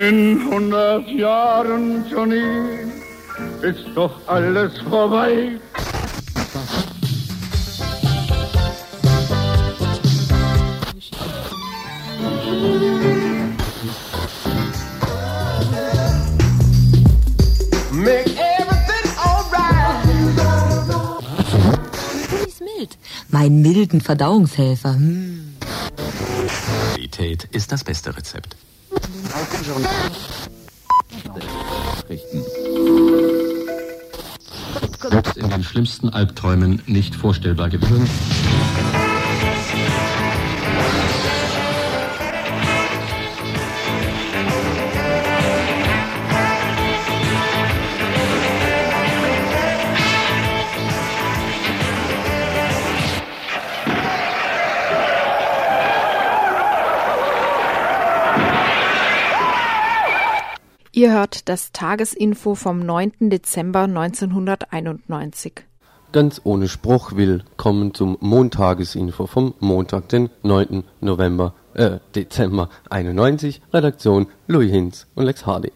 In hundert Jahren, Johnny, ist doch alles vorbei. Make everything alright. ist mild. Meinen milden Verdauungshelfer. Hm. Qualität ist das beste Rezept. Richten. Selbst in den schlimmsten Albträumen nicht vorstellbar gewesen. Ihr hört das Tagesinfo vom 9. Dezember 1991. Ganz ohne Spruch willkommen zum Montagesinfo vom Montag, den 9. November, äh, Dezember 91. Redaktion Louis Hinz und Lex Hardy.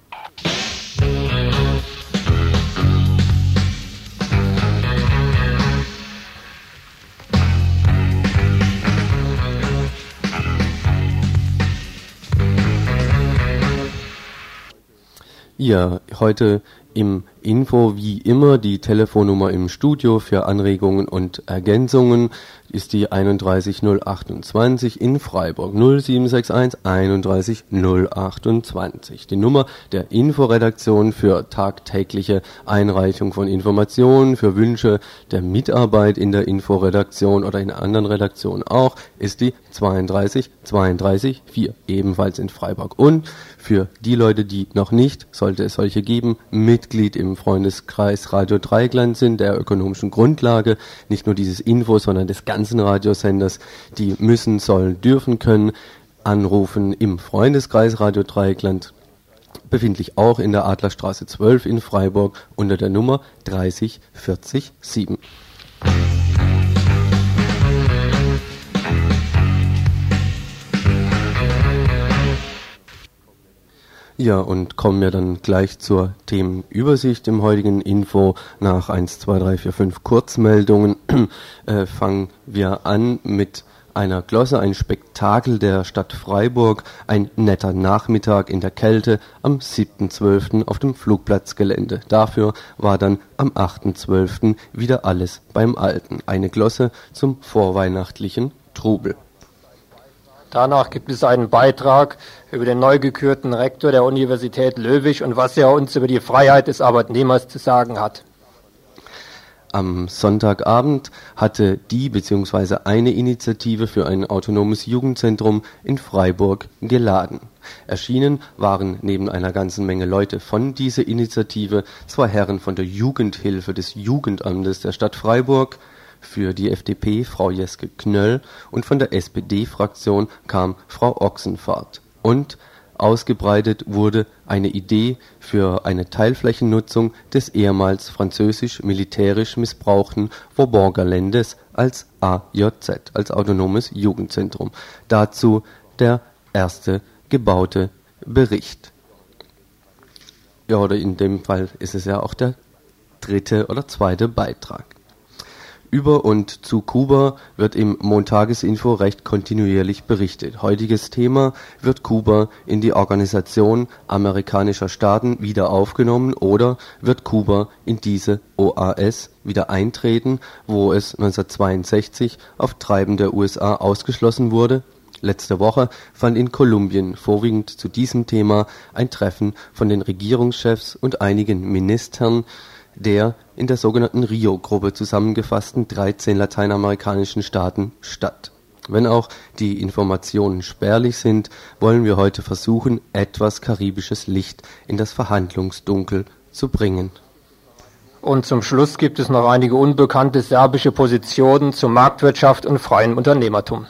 Ja, heute im Info wie immer die Telefonnummer im Studio für Anregungen und Ergänzungen ist die 31028 in Freiburg. 0761 31 028. Die Nummer der Inforedaktion für tagtägliche Einreichung von Informationen, für Wünsche der Mitarbeit in der Inforedaktion oder in anderen Redaktionen auch ist die 32 32 4 ebenfalls in Freiburg. Und für die Leute, die noch nicht, sollte es solche geben, Mitglied im Freundeskreis Radio Dreigland sind, der ökonomischen Grundlage, nicht nur dieses Info, sondern des ganzen Radiosenders, die müssen, sollen, dürfen, können, anrufen im Freundeskreis Radio Dreigland, befindlich auch in der Adlerstraße 12 in Freiburg unter der Nummer 30407. Ja, und kommen wir dann gleich zur Themenübersicht im heutigen Info. Nach 1, 2, 3, 4, 5 Kurzmeldungen äh, fangen wir an mit einer Glosse, ein Spektakel der Stadt Freiburg, ein netter Nachmittag in der Kälte am 7.12. auf dem Flugplatzgelände. Dafür war dann am 8.12. wieder alles beim Alten. Eine Glosse zum vorweihnachtlichen Trubel. Danach gibt es einen Beitrag über den neu gekürten Rektor der Universität Löwig und was er uns über die Freiheit des Arbeitnehmers zu sagen hat. Am Sonntagabend hatte die bzw. eine Initiative für ein autonomes Jugendzentrum in Freiburg geladen. Erschienen waren neben einer ganzen Menge Leute von dieser Initiative zwei Herren von der Jugendhilfe des Jugendamtes der Stadt Freiburg, für die FDP Frau Jeske Knöll und von der SPD-Fraktion kam Frau Ochsenfahrt. Und ausgebreitet wurde eine Idee für eine Teilflächennutzung des ehemals französisch militärisch missbrauchten Vauban Geländes als AJZ, als autonomes Jugendzentrum. Dazu der erste gebaute Bericht. Ja, oder in dem Fall ist es ja auch der dritte oder zweite Beitrag. Über und zu Kuba wird im Montagesinfo recht kontinuierlich berichtet. Heutiges Thema wird Kuba in die Organisation amerikanischer Staaten wieder aufgenommen oder wird Kuba in diese OAS wieder eintreten, wo es 1962 auf Treiben der USA ausgeschlossen wurde? Letzte Woche fand in Kolumbien vorwiegend zu diesem Thema ein Treffen von den Regierungschefs und einigen Ministern der in der sogenannten Rio-Gruppe zusammengefassten 13 lateinamerikanischen Staaten statt. Wenn auch die Informationen spärlich sind, wollen wir heute versuchen, etwas karibisches Licht in das Verhandlungsdunkel zu bringen. Und zum Schluss gibt es noch einige unbekannte serbische Positionen zu Marktwirtschaft und freiem Unternehmertum.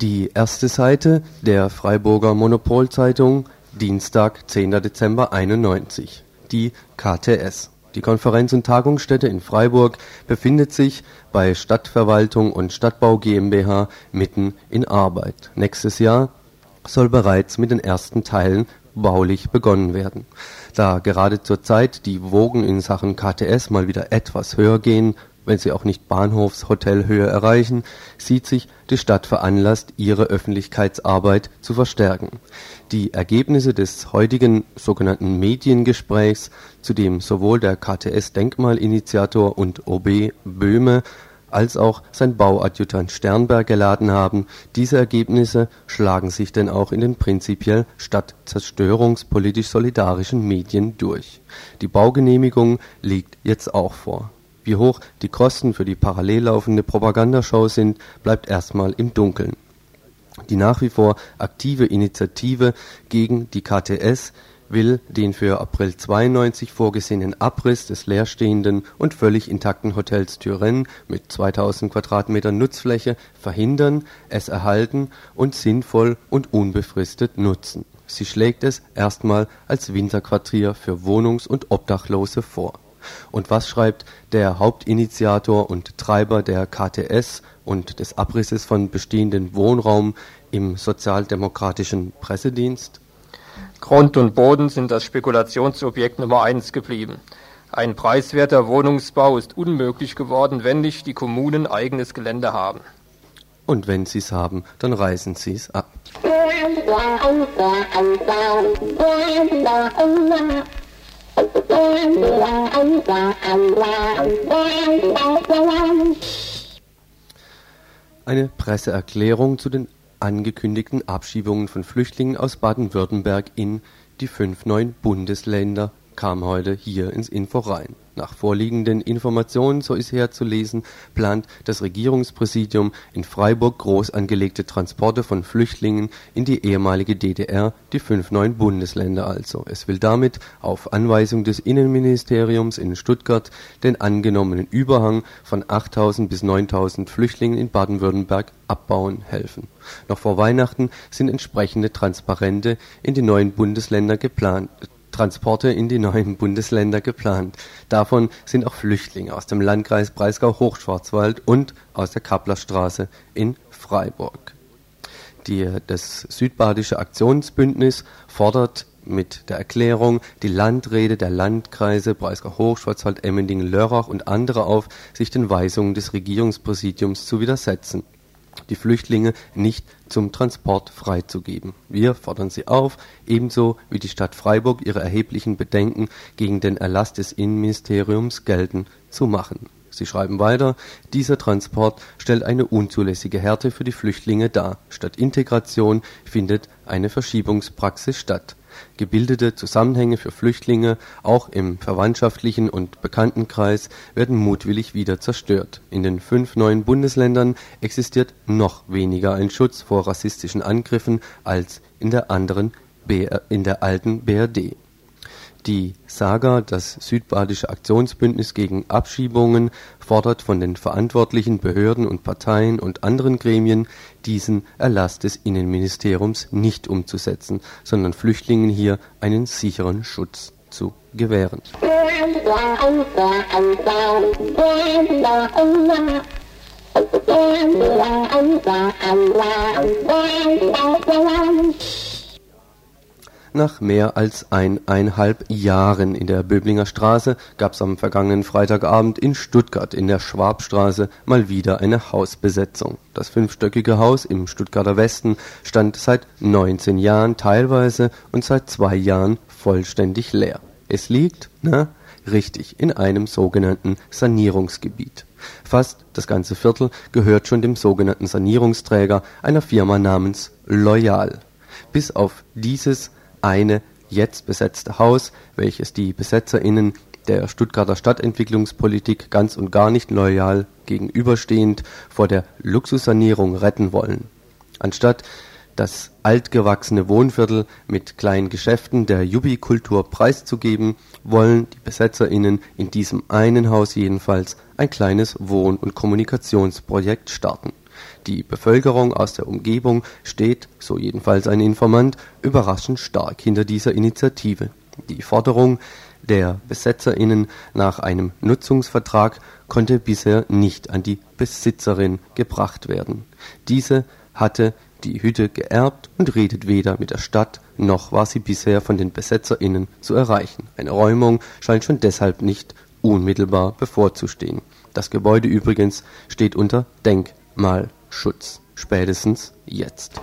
Die erste Seite der Freiburger Monopolzeitung, Dienstag, 10. Dezember 91. Die KTS. Die Konferenz- und Tagungsstätte in Freiburg befindet sich bei Stadtverwaltung und Stadtbau GmbH mitten in Arbeit. Nächstes Jahr soll bereits mit den ersten Teilen baulich begonnen werden. Da gerade zur Zeit die Wogen in Sachen KTS mal wieder etwas höher gehen, wenn sie auch nicht Bahnhofshotelhöhe erreichen, sieht sich die Stadt veranlasst, ihre Öffentlichkeitsarbeit zu verstärken. Die Ergebnisse des heutigen sogenannten Mediengesprächs, zu dem sowohl der KTS-Denkmalinitiator und OB Böhme als auch sein Bauadjutant Sternberg geladen haben, diese Ergebnisse schlagen sich denn auch in den prinzipiell stadtzerstörungspolitisch solidarischen Medien durch. Die Baugenehmigung liegt jetzt auch vor. Wie hoch die Kosten für die parallel laufende Propagandashow sind, bleibt erstmal im Dunkeln. Die nach wie vor aktive Initiative gegen die KTS will den für April 92 vorgesehenen Abriss des leerstehenden und völlig intakten Hotels Turenne mit 2000 Quadratmetern Nutzfläche verhindern, es erhalten und sinnvoll und unbefristet nutzen. Sie schlägt es erstmal als Winterquartier für Wohnungs- und Obdachlose vor. Und was schreibt der Hauptinitiator und Treiber der KTS und des Abrisses von bestehenden Wohnraum im sozialdemokratischen Pressedienst? Grund und Boden sind das Spekulationsobjekt Nummer eins geblieben. Ein preiswerter Wohnungsbau ist unmöglich geworden, wenn nicht die Kommunen eigenes Gelände haben. Und wenn sie es haben, dann reißen sie es ab. Eine Presseerklärung zu den angekündigten Abschiebungen von Flüchtlingen aus Baden-Württemberg in die fünf neuen Bundesländer kam heute hier ins Info rein. Nach vorliegenden Informationen, so ist herzulesen, plant das Regierungspräsidium in Freiburg groß angelegte Transporte von Flüchtlingen in die ehemalige DDR, die fünf neuen Bundesländer also. Es will damit auf Anweisung des Innenministeriums in Stuttgart den angenommenen Überhang von 8000 bis 9000 Flüchtlingen in Baden-Württemberg abbauen helfen. Noch vor Weihnachten sind entsprechende Transparente in die neuen Bundesländer geplant Transporte in die neuen Bundesländer geplant. Davon sind auch Flüchtlinge aus dem Landkreis Breisgau-Hochschwarzwald und aus der Kapplerstraße in Freiburg. Die, das Südbadische Aktionsbündnis fordert mit der Erklärung die Landräte der Landkreise Breisgau-Hochschwarzwald, Emmendingen, Lörrach und andere auf, sich den Weisungen des Regierungspräsidiums zu widersetzen die Flüchtlinge nicht zum Transport freizugeben. Wir fordern sie auf, ebenso wie die Stadt Freiburg ihre erheblichen Bedenken gegen den Erlass des Innenministeriums geltend zu machen. Sie schreiben weiter, dieser Transport stellt eine unzulässige Härte für die Flüchtlinge dar. Statt Integration findet eine Verschiebungspraxis statt gebildete Zusammenhänge für Flüchtlinge, auch im verwandtschaftlichen und Bekanntenkreis, werden mutwillig wieder zerstört. In den fünf neuen Bundesländern existiert noch weniger ein Schutz vor rassistischen Angriffen als in der anderen in der alten BRD die Saga, das Südbadische Aktionsbündnis gegen Abschiebungen, fordert von den verantwortlichen Behörden und Parteien und anderen Gremien, diesen Erlass des Innenministeriums nicht umzusetzen, sondern Flüchtlingen hier einen sicheren Schutz zu gewähren. Nach mehr als eineinhalb Jahren in der Böblinger Straße gab es am vergangenen Freitagabend in Stuttgart in der Schwabstraße mal wieder eine Hausbesetzung. Das fünfstöckige Haus im Stuttgarter Westen stand seit 19 Jahren teilweise und seit zwei Jahren vollständig leer. Es liegt, na, richtig, in einem sogenannten Sanierungsgebiet. Fast das ganze Viertel gehört schon dem sogenannten Sanierungsträger einer Firma namens Loyal. Bis auf dieses eine jetzt besetzte Haus, welches die BesetzerInnen der Stuttgarter Stadtentwicklungspolitik ganz und gar nicht loyal gegenüberstehend vor der Luxussanierung retten wollen. Anstatt das altgewachsene Wohnviertel mit kleinen Geschäften der Jubi-Kultur preiszugeben, wollen die BesetzerInnen in diesem einen Haus jedenfalls ein kleines Wohn- und Kommunikationsprojekt starten. Die Bevölkerung aus der Umgebung steht, so jedenfalls ein Informant, überraschend stark hinter dieser Initiative. Die Forderung der BesetzerInnen nach einem Nutzungsvertrag konnte bisher nicht an die Besitzerin gebracht werden. Diese hatte die Hütte geerbt und redet weder mit der Stadt, noch war sie bisher von den BesetzerInnen zu erreichen. Eine Räumung scheint schon deshalb nicht unmittelbar bevorzustehen. Das Gebäude übrigens steht unter Denkmalschutz. Spätestens jetzt.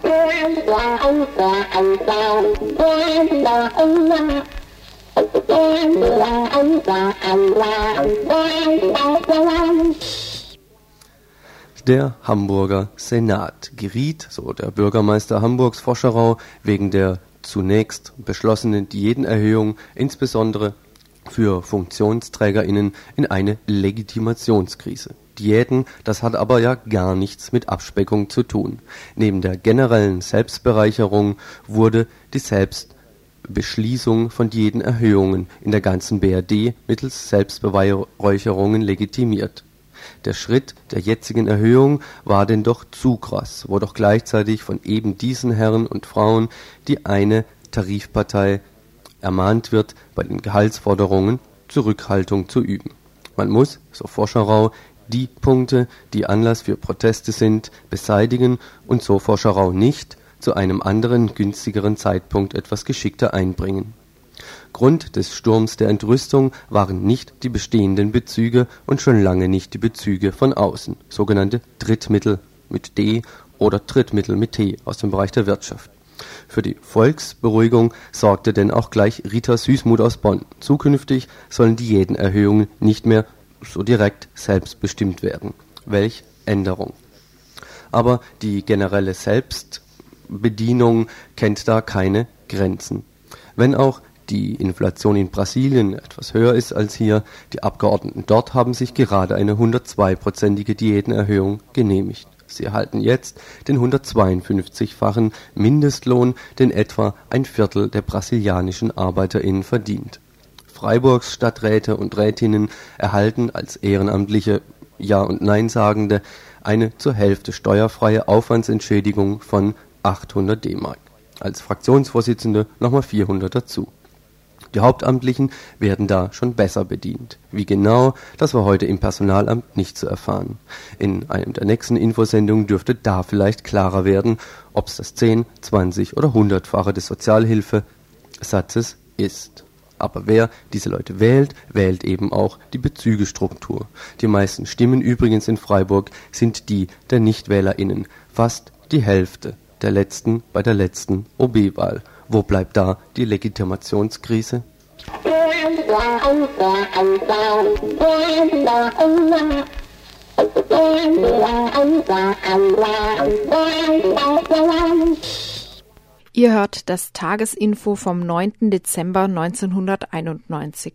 Der Hamburger Senat geriet, so der Bürgermeister Hamburgs Foscherau, wegen der zunächst beschlossenen Diätenerhöhung insbesondere für FunktionsträgerInnen in eine Legitimationskrise. Diäten, das hat aber ja gar nichts mit Abspeckung zu tun. Neben der generellen Selbstbereicherung wurde die Selbstbeschließung von Diätenerhöhungen in der ganzen BRD mittels Selbstbeweihräucherungen legitimiert. Der Schritt der jetzigen Erhöhung war denn doch zu krass, wo doch gleichzeitig von eben diesen Herren und Frauen die eine Tarifpartei ermahnt wird, bei den Gehaltsforderungen Zurückhaltung zu üben. Man muss, so Forscherau, die Punkte, die Anlass für Proteste sind, beseitigen und so Forscherau nicht zu einem anderen, günstigeren Zeitpunkt etwas geschickter einbringen. Grund des Sturms der Entrüstung waren nicht die bestehenden Bezüge und schon lange nicht die Bezüge von außen, sogenannte Drittmittel mit D oder Drittmittel mit T aus dem Bereich der Wirtschaft. Für die Volksberuhigung sorgte denn auch gleich Rita Süßmuth aus Bonn. Zukünftig sollen Diätenerhöhungen nicht mehr so direkt selbstbestimmt werden. Welch Änderung. Aber die generelle Selbstbedienung kennt da keine Grenzen. Wenn auch die Inflation in Brasilien etwas höher ist als hier, die Abgeordneten dort haben sich gerade eine 102-prozentige Diätenerhöhung genehmigt. Sie erhalten jetzt den 152-fachen Mindestlohn, den etwa ein Viertel der brasilianischen ArbeiterInnen verdient. Freiburgs Stadträte und Rätinnen erhalten als ehrenamtliche Ja- und Nein-Sagende eine zur Hälfte steuerfreie Aufwandsentschädigung von 800 D-Mark. Als Fraktionsvorsitzende nochmal 400 dazu. Die Hauptamtlichen werden da schon besser bedient. Wie genau, das war heute im Personalamt nicht zu erfahren. In einem der nächsten Infosendungen dürfte da vielleicht klarer werden, ob es das 10, 20 oder 100-fache des Sozialhilfesatzes ist. Aber wer diese Leute wählt, wählt eben auch die Bezügestruktur. Die meisten Stimmen übrigens in Freiburg sind die der NichtwählerInnen. Fast die Hälfte der letzten bei der letzten OB-Wahl. Wo bleibt da die Legitimationskrise? Ihr hört das Tagesinfo vom 9. Dezember 1991.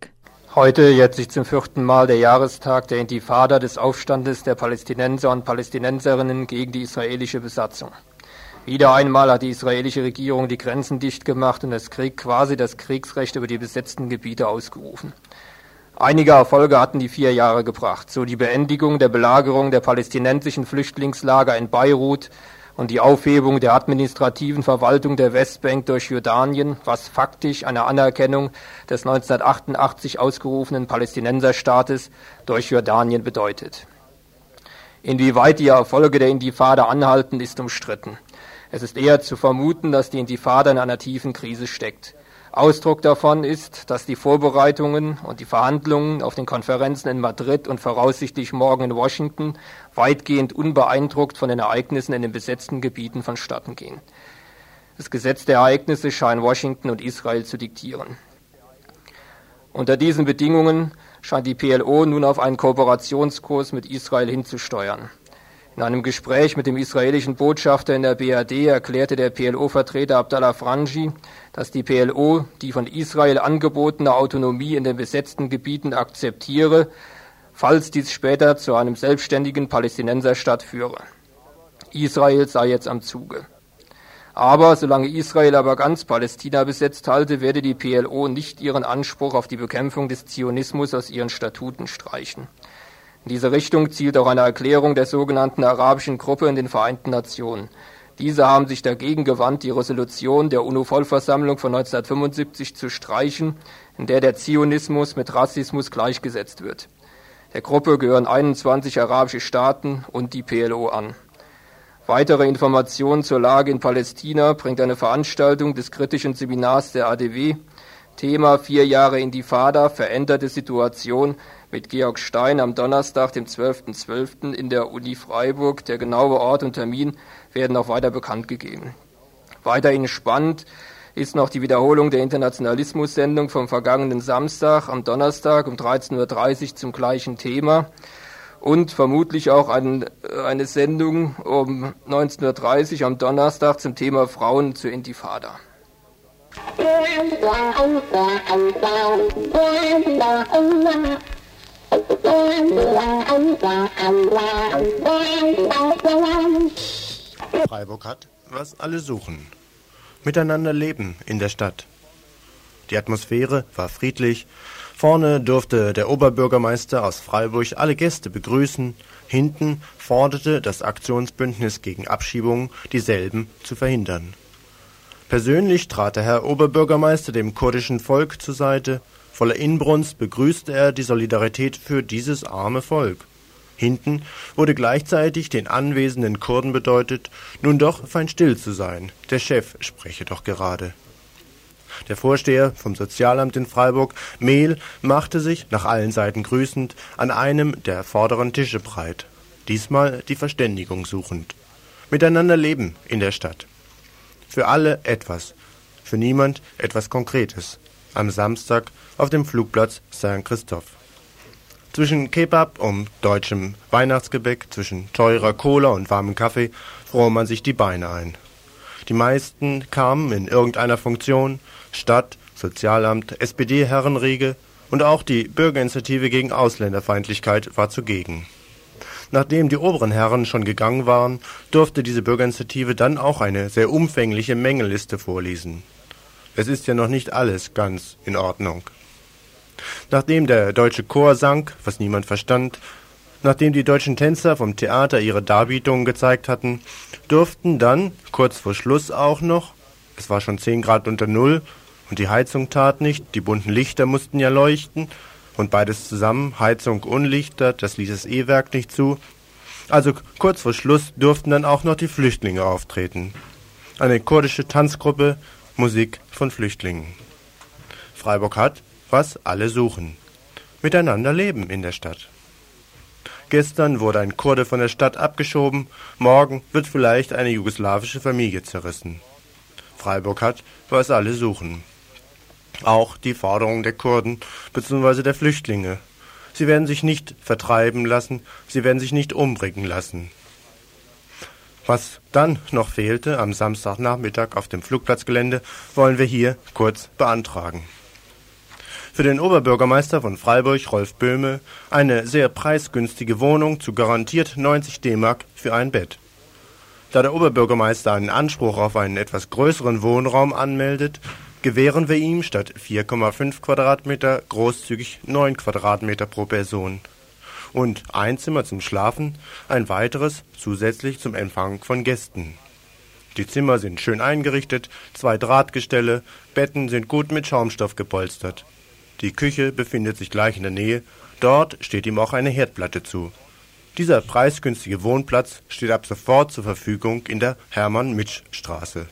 Heute jährt sich zum vierten Mal der Jahrestag der Intifada des Aufstandes der Palästinenser und Palästinenserinnen gegen die israelische Besatzung. Wieder einmal hat die israelische Regierung die Grenzen dicht gemacht und das Krieg quasi das Kriegsrecht über die besetzten Gebiete ausgerufen. Einige Erfolge hatten die vier Jahre gebracht, so die Beendigung der Belagerung der palästinensischen Flüchtlingslager in Beirut und die Aufhebung der administrativen Verwaltung der Westbank durch Jordanien, was faktisch eine Anerkennung des 1988 ausgerufenen Palästinenserstaates durch Jordanien bedeutet. Inwieweit die Erfolge der Intifada anhalten, ist umstritten. Es ist eher zu vermuten, dass die Intifada in einer tiefen Krise steckt. Ausdruck davon ist, dass die Vorbereitungen und die Verhandlungen auf den Konferenzen in Madrid und voraussichtlich morgen in Washington weitgehend unbeeindruckt von den Ereignissen in den besetzten Gebieten vonstatten gehen. Das Gesetz der Ereignisse scheint Washington und Israel zu diktieren. Unter diesen Bedingungen scheint die PLO nun auf einen Kooperationskurs mit Israel hinzusteuern. In einem Gespräch mit dem israelischen Botschafter in der BRD erklärte der PLO-Vertreter Abdallah Franji, dass die PLO die von Israel angebotene Autonomie in den besetzten Gebieten akzeptiere, falls dies später zu einem selbstständigen Palästinenserstaat führe. Israel sei jetzt am Zuge. Aber solange Israel aber ganz Palästina besetzt halte, werde die PLO nicht ihren Anspruch auf die Bekämpfung des Zionismus aus ihren Statuten streichen. In diese Richtung zielt auch eine Erklärung der sogenannten arabischen Gruppe in den Vereinten Nationen. Diese haben sich dagegen gewandt, die Resolution der UNO-Vollversammlung von 1975 zu streichen, in der der Zionismus mit Rassismus gleichgesetzt wird. Der Gruppe gehören 21 arabische Staaten und die PLO an. Weitere Informationen zur Lage in Palästina bringt eine Veranstaltung des kritischen Seminars der ADW. Thema vier Jahre Intifada, veränderte Situation mit Georg Stein am Donnerstag, dem 12.12. .12. in der Uni Freiburg. Der genaue Ort und Termin werden auch weiter bekannt gegeben. Weiterhin spannend ist noch die Wiederholung der Internationalismus-Sendung vom vergangenen Samstag am Donnerstag um 13.30 Uhr zum gleichen Thema und vermutlich auch ein, äh, eine Sendung um 19.30 Uhr am Donnerstag zum Thema Frauen zur Intifada. Freiburg hat, was alle suchen. Miteinander leben in der Stadt. Die Atmosphäre war friedlich. Vorne durfte der Oberbürgermeister aus Freiburg alle Gäste begrüßen. Hinten forderte das Aktionsbündnis gegen Abschiebungen, dieselben zu verhindern. Persönlich trat der Herr Oberbürgermeister dem kurdischen Volk zur Seite Voller Inbrunst begrüßte er die Solidarität für dieses arme Volk. Hinten wurde gleichzeitig den anwesenden Kurden bedeutet, nun doch fein still zu sein, der Chef spreche doch gerade. Der Vorsteher vom Sozialamt in Freiburg, Mehl, machte sich, nach allen Seiten grüßend, an einem der vorderen Tische breit, diesmal die Verständigung suchend. Miteinander leben in der Stadt. Für alle etwas, für niemand etwas Konkretes am Samstag auf dem Flugplatz Saint-Christophe. Zwischen Kebab und deutschem Weihnachtsgebäck, zwischen teurer Cola und warmem Kaffee fror man sich die Beine ein. Die meisten kamen in irgendeiner Funktion, Stadt, Sozialamt, SPD-Herrenriege und auch die Bürgerinitiative gegen Ausländerfeindlichkeit war zugegen. Nachdem die oberen Herren schon gegangen waren, durfte diese Bürgerinitiative dann auch eine sehr umfängliche Mängelliste vorlesen. Es ist ja noch nicht alles ganz in Ordnung. Nachdem der deutsche Chor sang, was niemand verstand, nachdem die deutschen Tänzer vom Theater ihre Darbietungen gezeigt hatten, durften dann, kurz vor Schluss auch noch, es war schon zehn Grad unter Null und die Heizung tat nicht, die bunten Lichter mussten ja leuchten und beides zusammen, Heizung und Lichter, das ließ das E-Werk nicht zu. Also kurz vor Schluss durften dann auch noch die Flüchtlinge auftreten. Eine kurdische Tanzgruppe Musik von Flüchtlingen. Freiburg hat, was alle suchen. Miteinander leben in der Stadt. Gestern wurde ein Kurde von der Stadt abgeschoben, morgen wird vielleicht eine jugoslawische Familie zerrissen. Freiburg hat, was alle suchen. Auch die Forderungen der Kurden bzw. der Flüchtlinge. Sie werden sich nicht vertreiben lassen, sie werden sich nicht umbringen lassen. Was dann noch fehlte am Samstagnachmittag auf dem Flugplatzgelände, wollen wir hier kurz beantragen. Für den Oberbürgermeister von Freiburg, Rolf Böhme, eine sehr preisgünstige Wohnung zu garantiert 90 D-Mark für ein Bett. Da der Oberbürgermeister einen Anspruch auf einen etwas größeren Wohnraum anmeldet, gewähren wir ihm statt 4,5 Quadratmeter großzügig 9 Quadratmeter pro Person und ein Zimmer zum Schlafen, ein weiteres zusätzlich zum Empfang von Gästen. Die Zimmer sind schön eingerichtet, zwei Drahtgestelle, Betten sind gut mit Schaumstoff gepolstert. Die Küche befindet sich gleich in der Nähe, dort steht ihm auch eine Herdplatte zu. Dieser preisgünstige Wohnplatz steht ab sofort zur Verfügung in der Hermann-Mitsch-Straße.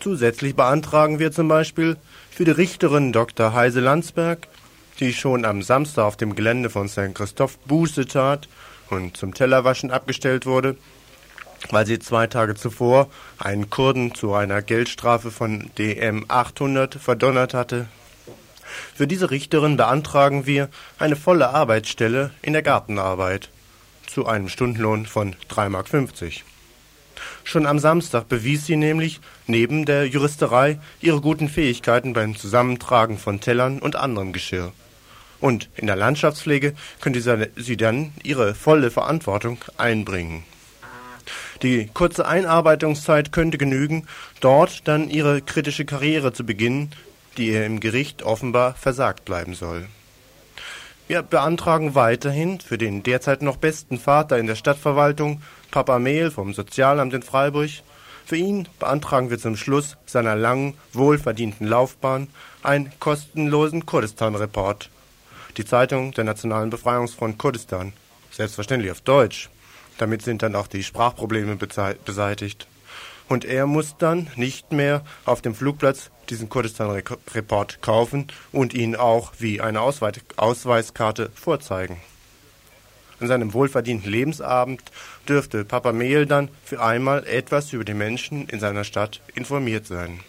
Zusätzlich beantragen wir zum Beispiel für die Richterin Dr. Heise Landsberg die schon am Samstag auf dem Gelände von St. Christoph Buße tat und zum Tellerwaschen abgestellt wurde, weil sie zwei Tage zuvor einen Kurden zu einer Geldstrafe von DM 800 verdonnert hatte. Für diese Richterin beantragen wir eine volle Arbeitsstelle in der Gartenarbeit zu einem Stundenlohn von 3,50 Mark. Schon am Samstag bewies sie nämlich neben der Juristerei ihre guten Fähigkeiten beim Zusammentragen von Tellern und anderem Geschirr. Und in der Landschaftspflege könnte sie dann ihre volle Verantwortung einbringen. Die kurze Einarbeitungszeit könnte genügen, dort dann ihre kritische Karriere zu beginnen, die ihr im Gericht offenbar versagt bleiben soll. Wir beantragen weiterhin für den derzeit noch besten Vater in der Stadtverwaltung, Papa Mehl vom Sozialamt in Freiburg, für ihn beantragen wir zum Schluss seiner langen, wohlverdienten Laufbahn einen kostenlosen Kurdistan-Report. Die Zeitung der Nationalen Befreiungsfront Kurdistan, selbstverständlich auf Deutsch. Damit sind dann auch die Sprachprobleme beseitigt. Und er muss dann nicht mehr auf dem Flugplatz diesen Kurdistan-Report kaufen und ihn auch wie eine Ausweiskarte vorzeigen. An seinem wohlverdienten Lebensabend dürfte Papa Mehl dann für einmal etwas über die Menschen in seiner Stadt informiert sein.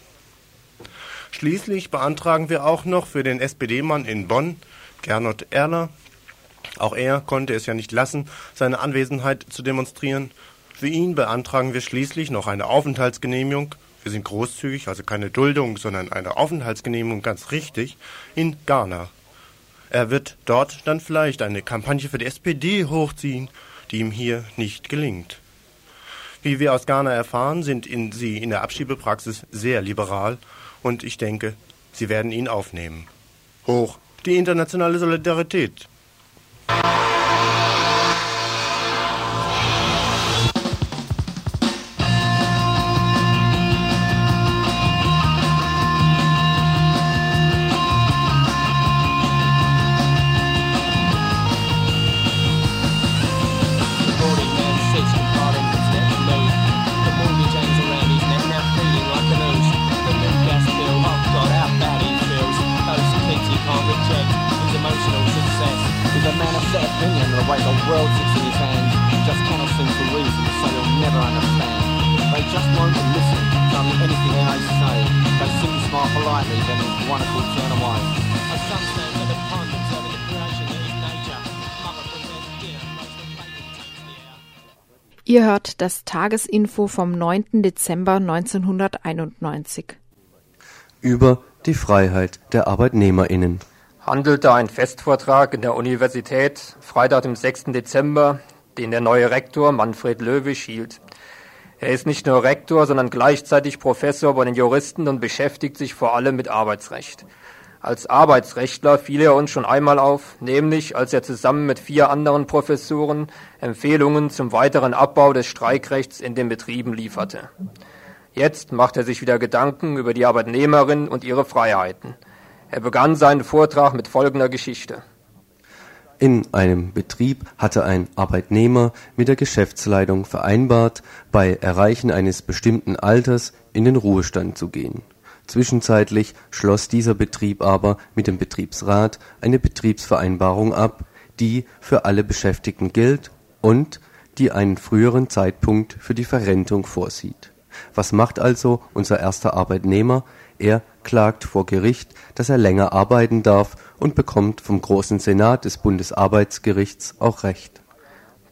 Schließlich beantragen wir auch noch für den SPD-Mann in Bonn, Gernot Erler, auch er konnte es ja nicht lassen, seine Anwesenheit zu demonstrieren. Für ihn beantragen wir schließlich noch eine Aufenthaltsgenehmigung, wir sind großzügig, also keine Duldung, sondern eine Aufenthaltsgenehmigung ganz richtig, in Ghana. Er wird dort dann vielleicht eine Kampagne für die SPD hochziehen, die ihm hier nicht gelingt. Wie wir aus Ghana erfahren, sind in, sie in der Abschiebepraxis sehr liberal und ich denke, sie werden ihn aufnehmen. Hoch die internationale Solidarität. Ihr hört das Tagesinfo vom 9. Dezember 1991. Über die Freiheit der ArbeitnehmerInnen. Handelte ein Festvortrag in der Universität Freitag, dem 6. Dezember, den der neue Rektor Manfred Löwisch hielt. Er ist nicht nur Rektor, sondern gleichzeitig Professor bei den Juristen und beschäftigt sich vor allem mit Arbeitsrecht. Als Arbeitsrechtler fiel er uns schon einmal auf, nämlich als er zusammen mit vier anderen Professoren Empfehlungen zum weiteren Abbau des Streikrechts in den Betrieben lieferte. Jetzt macht er sich wieder Gedanken über die Arbeitnehmerin und ihre Freiheiten. Er begann seinen Vortrag mit folgender Geschichte. In einem Betrieb hatte ein Arbeitnehmer mit der Geschäftsleitung vereinbart, bei Erreichen eines bestimmten Alters in den Ruhestand zu gehen. Zwischenzeitlich schloss dieser Betrieb aber mit dem Betriebsrat eine Betriebsvereinbarung ab, die für alle Beschäftigten gilt und die einen früheren Zeitpunkt für die Verrentung vorsieht. Was macht also unser erster Arbeitnehmer? Er klagt vor Gericht, dass er länger arbeiten darf und bekommt vom Großen Senat des Bundesarbeitsgerichts auch Recht.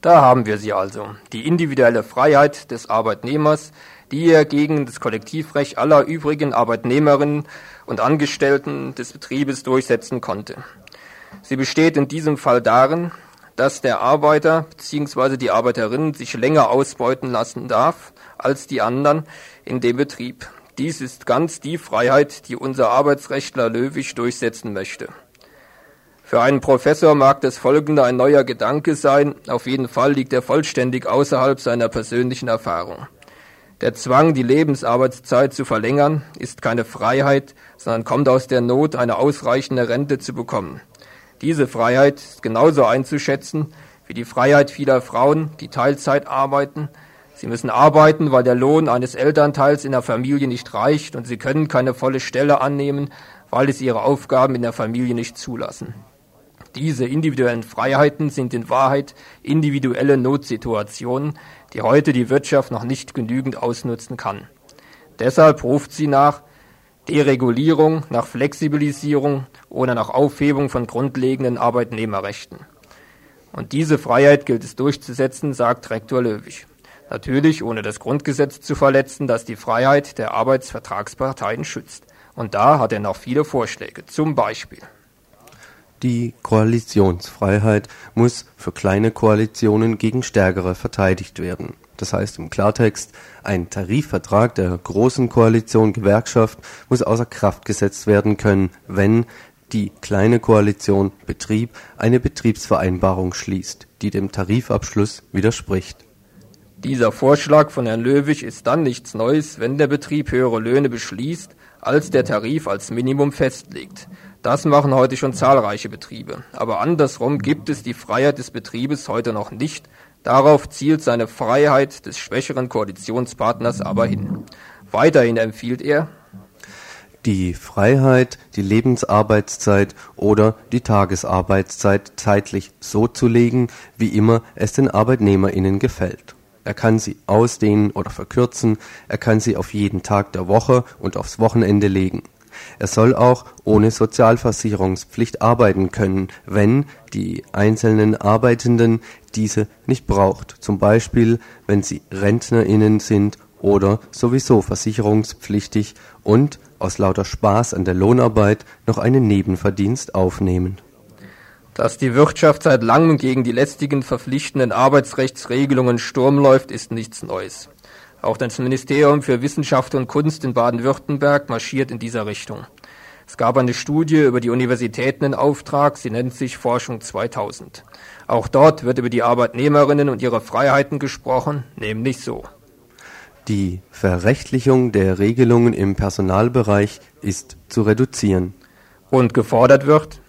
Da haben wir sie also, die individuelle Freiheit des Arbeitnehmers, die er gegen das Kollektivrecht aller übrigen Arbeitnehmerinnen und Angestellten des Betriebes durchsetzen konnte. Sie besteht in diesem Fall darin, dass der Arbeiter bzw. die Arbeiterin sich länger ausbeuten lassen darf als die anderen in dem Betrieb. Dies ist ganz die Freiheit, die unser Arbeitsrechtler Löwig durchsetzen möchte. Für einen Professor mag das folgende ein neuer Gedanke sein, auf jeden Fall liegt er vollständig außerhalb seiner persönlichen Erfahrung. Der Zwang, die Lebensarbeitszeit zu verlängern, ist keine Freiheit, sondern kommt aus der Not, eine ausreichende Rente zu bekommen. Diese Freiheit ist genauso einzuschätzen wie die Freiheit vieler Frauen, die Teilzeit arbeiten. Sie müssen arbeiten, weil der Lohn eines Elternteils in der Familie nicht reicht und sie können keine volle Stelle annehmen, weil es ihre Aufgaben in der Familie nicht zulassen. Diese individuellen Freiheiten sind in Wahrheit individuelle Notsituationen, die heute die Wirtschaft noch nicht genügend ausnutzen kann. Deshalb ruft sie nach Deregulierung, nach Flexibilisierung oder nach Aufhebung von grundlegenden Arbeitnehmerrechten. Und diese Freiheit gilt es durchzusetzen, sagt Rektor Löwig. Natürlich ohne das Grundgesetz zu verletzen, das die Freiheit der Arbeitsvertragsparteien schützt. Und da hat er noch viele Vorschläge. Zum Beispiel Die Koalitionsfreiheit muss für kleine Koalitionen gegen stärkere verteidigt werden. Das heißt im Klartext, ein Tarifvertrag der großen Koalition Gewerkschaft muss außer Kraft gesetzt werden können, wenn die kleine Koalition Betrieb eine Betriebsvereinbarung schließt, die dem Tarifabschluss widerspricht. Dieser Vorschlag von Herrn Löwig ist dann nichts Neues, wenn der Betrieb höhere Löhne beschließt, als der Tarif als Minimum festlegt. Das machen heute schon zahlreiche Betriebe. Aber andersrum gibt es die Freiheit des Betriebes heute noch nicht. Darauf zielt seine Freiheit des schwächeren Koalitionspartners aber hin. Weiterhin empfiehlt er, die Freiheit, die Lebensarbeitszeit oder die Tagesarbeitszeit zeitlich so zu legen, wie immer es den ArbeitnehmerInnen gefällt. Er kann sie ausdehnen oder verkürzen, er kann sie auf jeden Tag der Woche und aufs Wochenende legen. Er soll auch ohne Sozialversicherungspflicht arbeiten können, wenn die einzelnen Arbeitenden diese nicht braucht, zum Beispiel wenn sie RentnerInnen sind oder sowieso versicherungspflichtig und aus lauter Spaß an der Lohnarbeit noch einen Nebenverdienst aufnehmen. Dass die Wirtschaft seit langem gegen die lästigen verpflichtenden Arbeitsrechtsregelungen Sturm läuft, ist nichts Neues. Auch das Ministerium für Wissenschaft und Kunst in Baden-Württemberg marschiert in dieser Richtung. Es gab eine Studie über die Universitäten in Auftrag, sie nennt sich Forschung 2000. Auch dort wird über die Arbeitnehmerinnen und ihre Freiheiten gesprochen, nämlich so. Die Verrechtlichung der Regelungen im Personalbereich ist zu reduzieren. Und gefordert wird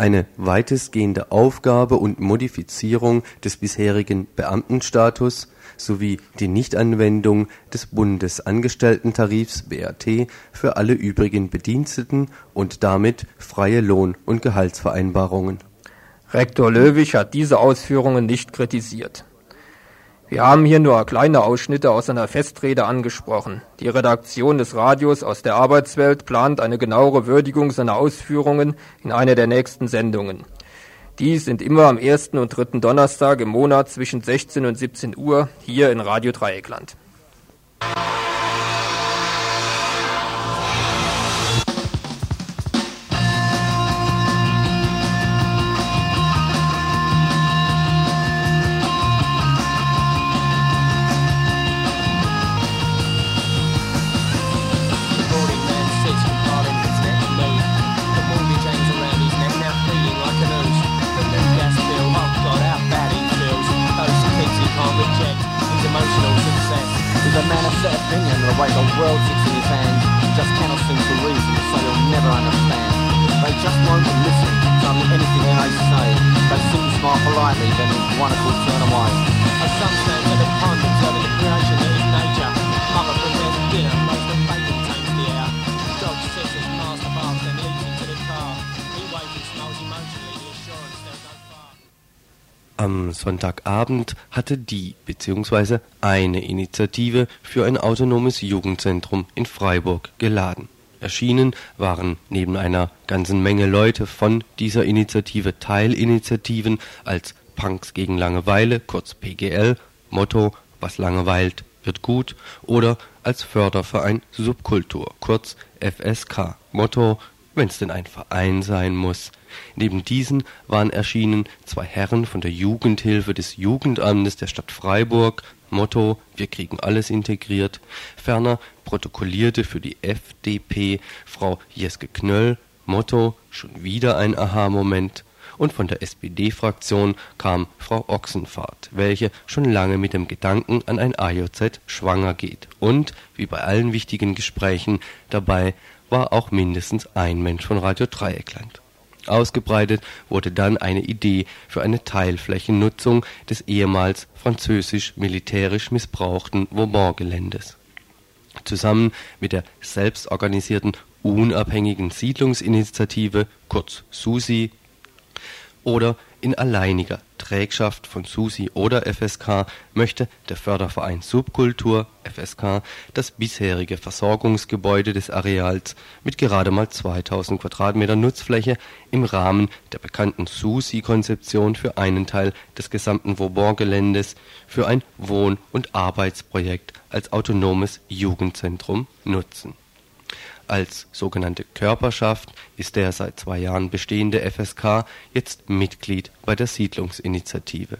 eine weitestgehende Aufgabe und Modifizierung des bisherigen Beamtenstatus sowie die Nichtanwendung des Bundesangestellten-Tarifs (BAT) für alle übrigen Bediensteten und damit freie Lohn und Gehaltsvereinbarungen. Rektor Löwig hat diese Ausführungen nicht kritisiert. Wir haben hier nur kleine Ausschnitte aus seiner Festrede angesprochen. Die Redaktion des Radios aus der Arbeitswelt plant eine genauere Würdigung seiner Ausführungen in einer der nächsten Sendungen. Die sind immer am ersten und dritten Donnerstag im Monat zwischen 16 und 17 Uhr hier in Radio Dreieckland. Am Sonntagabend hatte die bzw. eine Initiative für ein autonomes Jugendzentrum in Freiburg geladen. Erschienen waren neben einer ganzen Menge Leute von dieser Initiative Teilinitiativen als Punks gegen Langeweile kurz PGL, Motto Was langeweilt wird gut oder als Förderverein Subkultur kurz FSK, Motto Wenn's denn ein Verein sein muss. Neben diesen waren erschienen zwei Herren von der Jugendhilfe des Jugendamtes der Stadt Freiburg (Motto: Wir kriegen alles integriert), ferner protokollierte für die FDP Frau Jeske Knöll (Motto: Schon wieder ein Aha-Moment) und von der SPD-Fraktion kam Frau Ochsenfahrt, welche schon lange mit dem Gedanken an ein AJZ schwanger geht. Und, wie bei allen wichtigen Gesprächen, dabei war auch mindestens ein Mensch von Radio Dreieckland Ausgebreitet wurde dann eine Idee für eine Teilflächennutzung des ehemals französisch-militärisch missbrauchten Vauban-Geländes. Zusammen mit der selbstorganisierten Unabhängigen Siedlungsinitiative kurz SUSI oder in alleiniger Trägschaft von SUSI oder FSK möchte der Förderverein Subkultur (FSK) das bisherige Versorgungsgebäude des Areals mit gerade mal 2000 Quadratmeter Nutzfläche im Rahmen der bekannten SUSI-Konzeption für einen Teil des gesamten Vauban-Geländes für ein Wohn und Arbeitsprojekt als autonomes Jugendzentrum nutzen Als sogenannte Körperschaft ist der seit zwei Jahren bestehende FSK jetzt Mitglied bei der Siedlungsinitiative.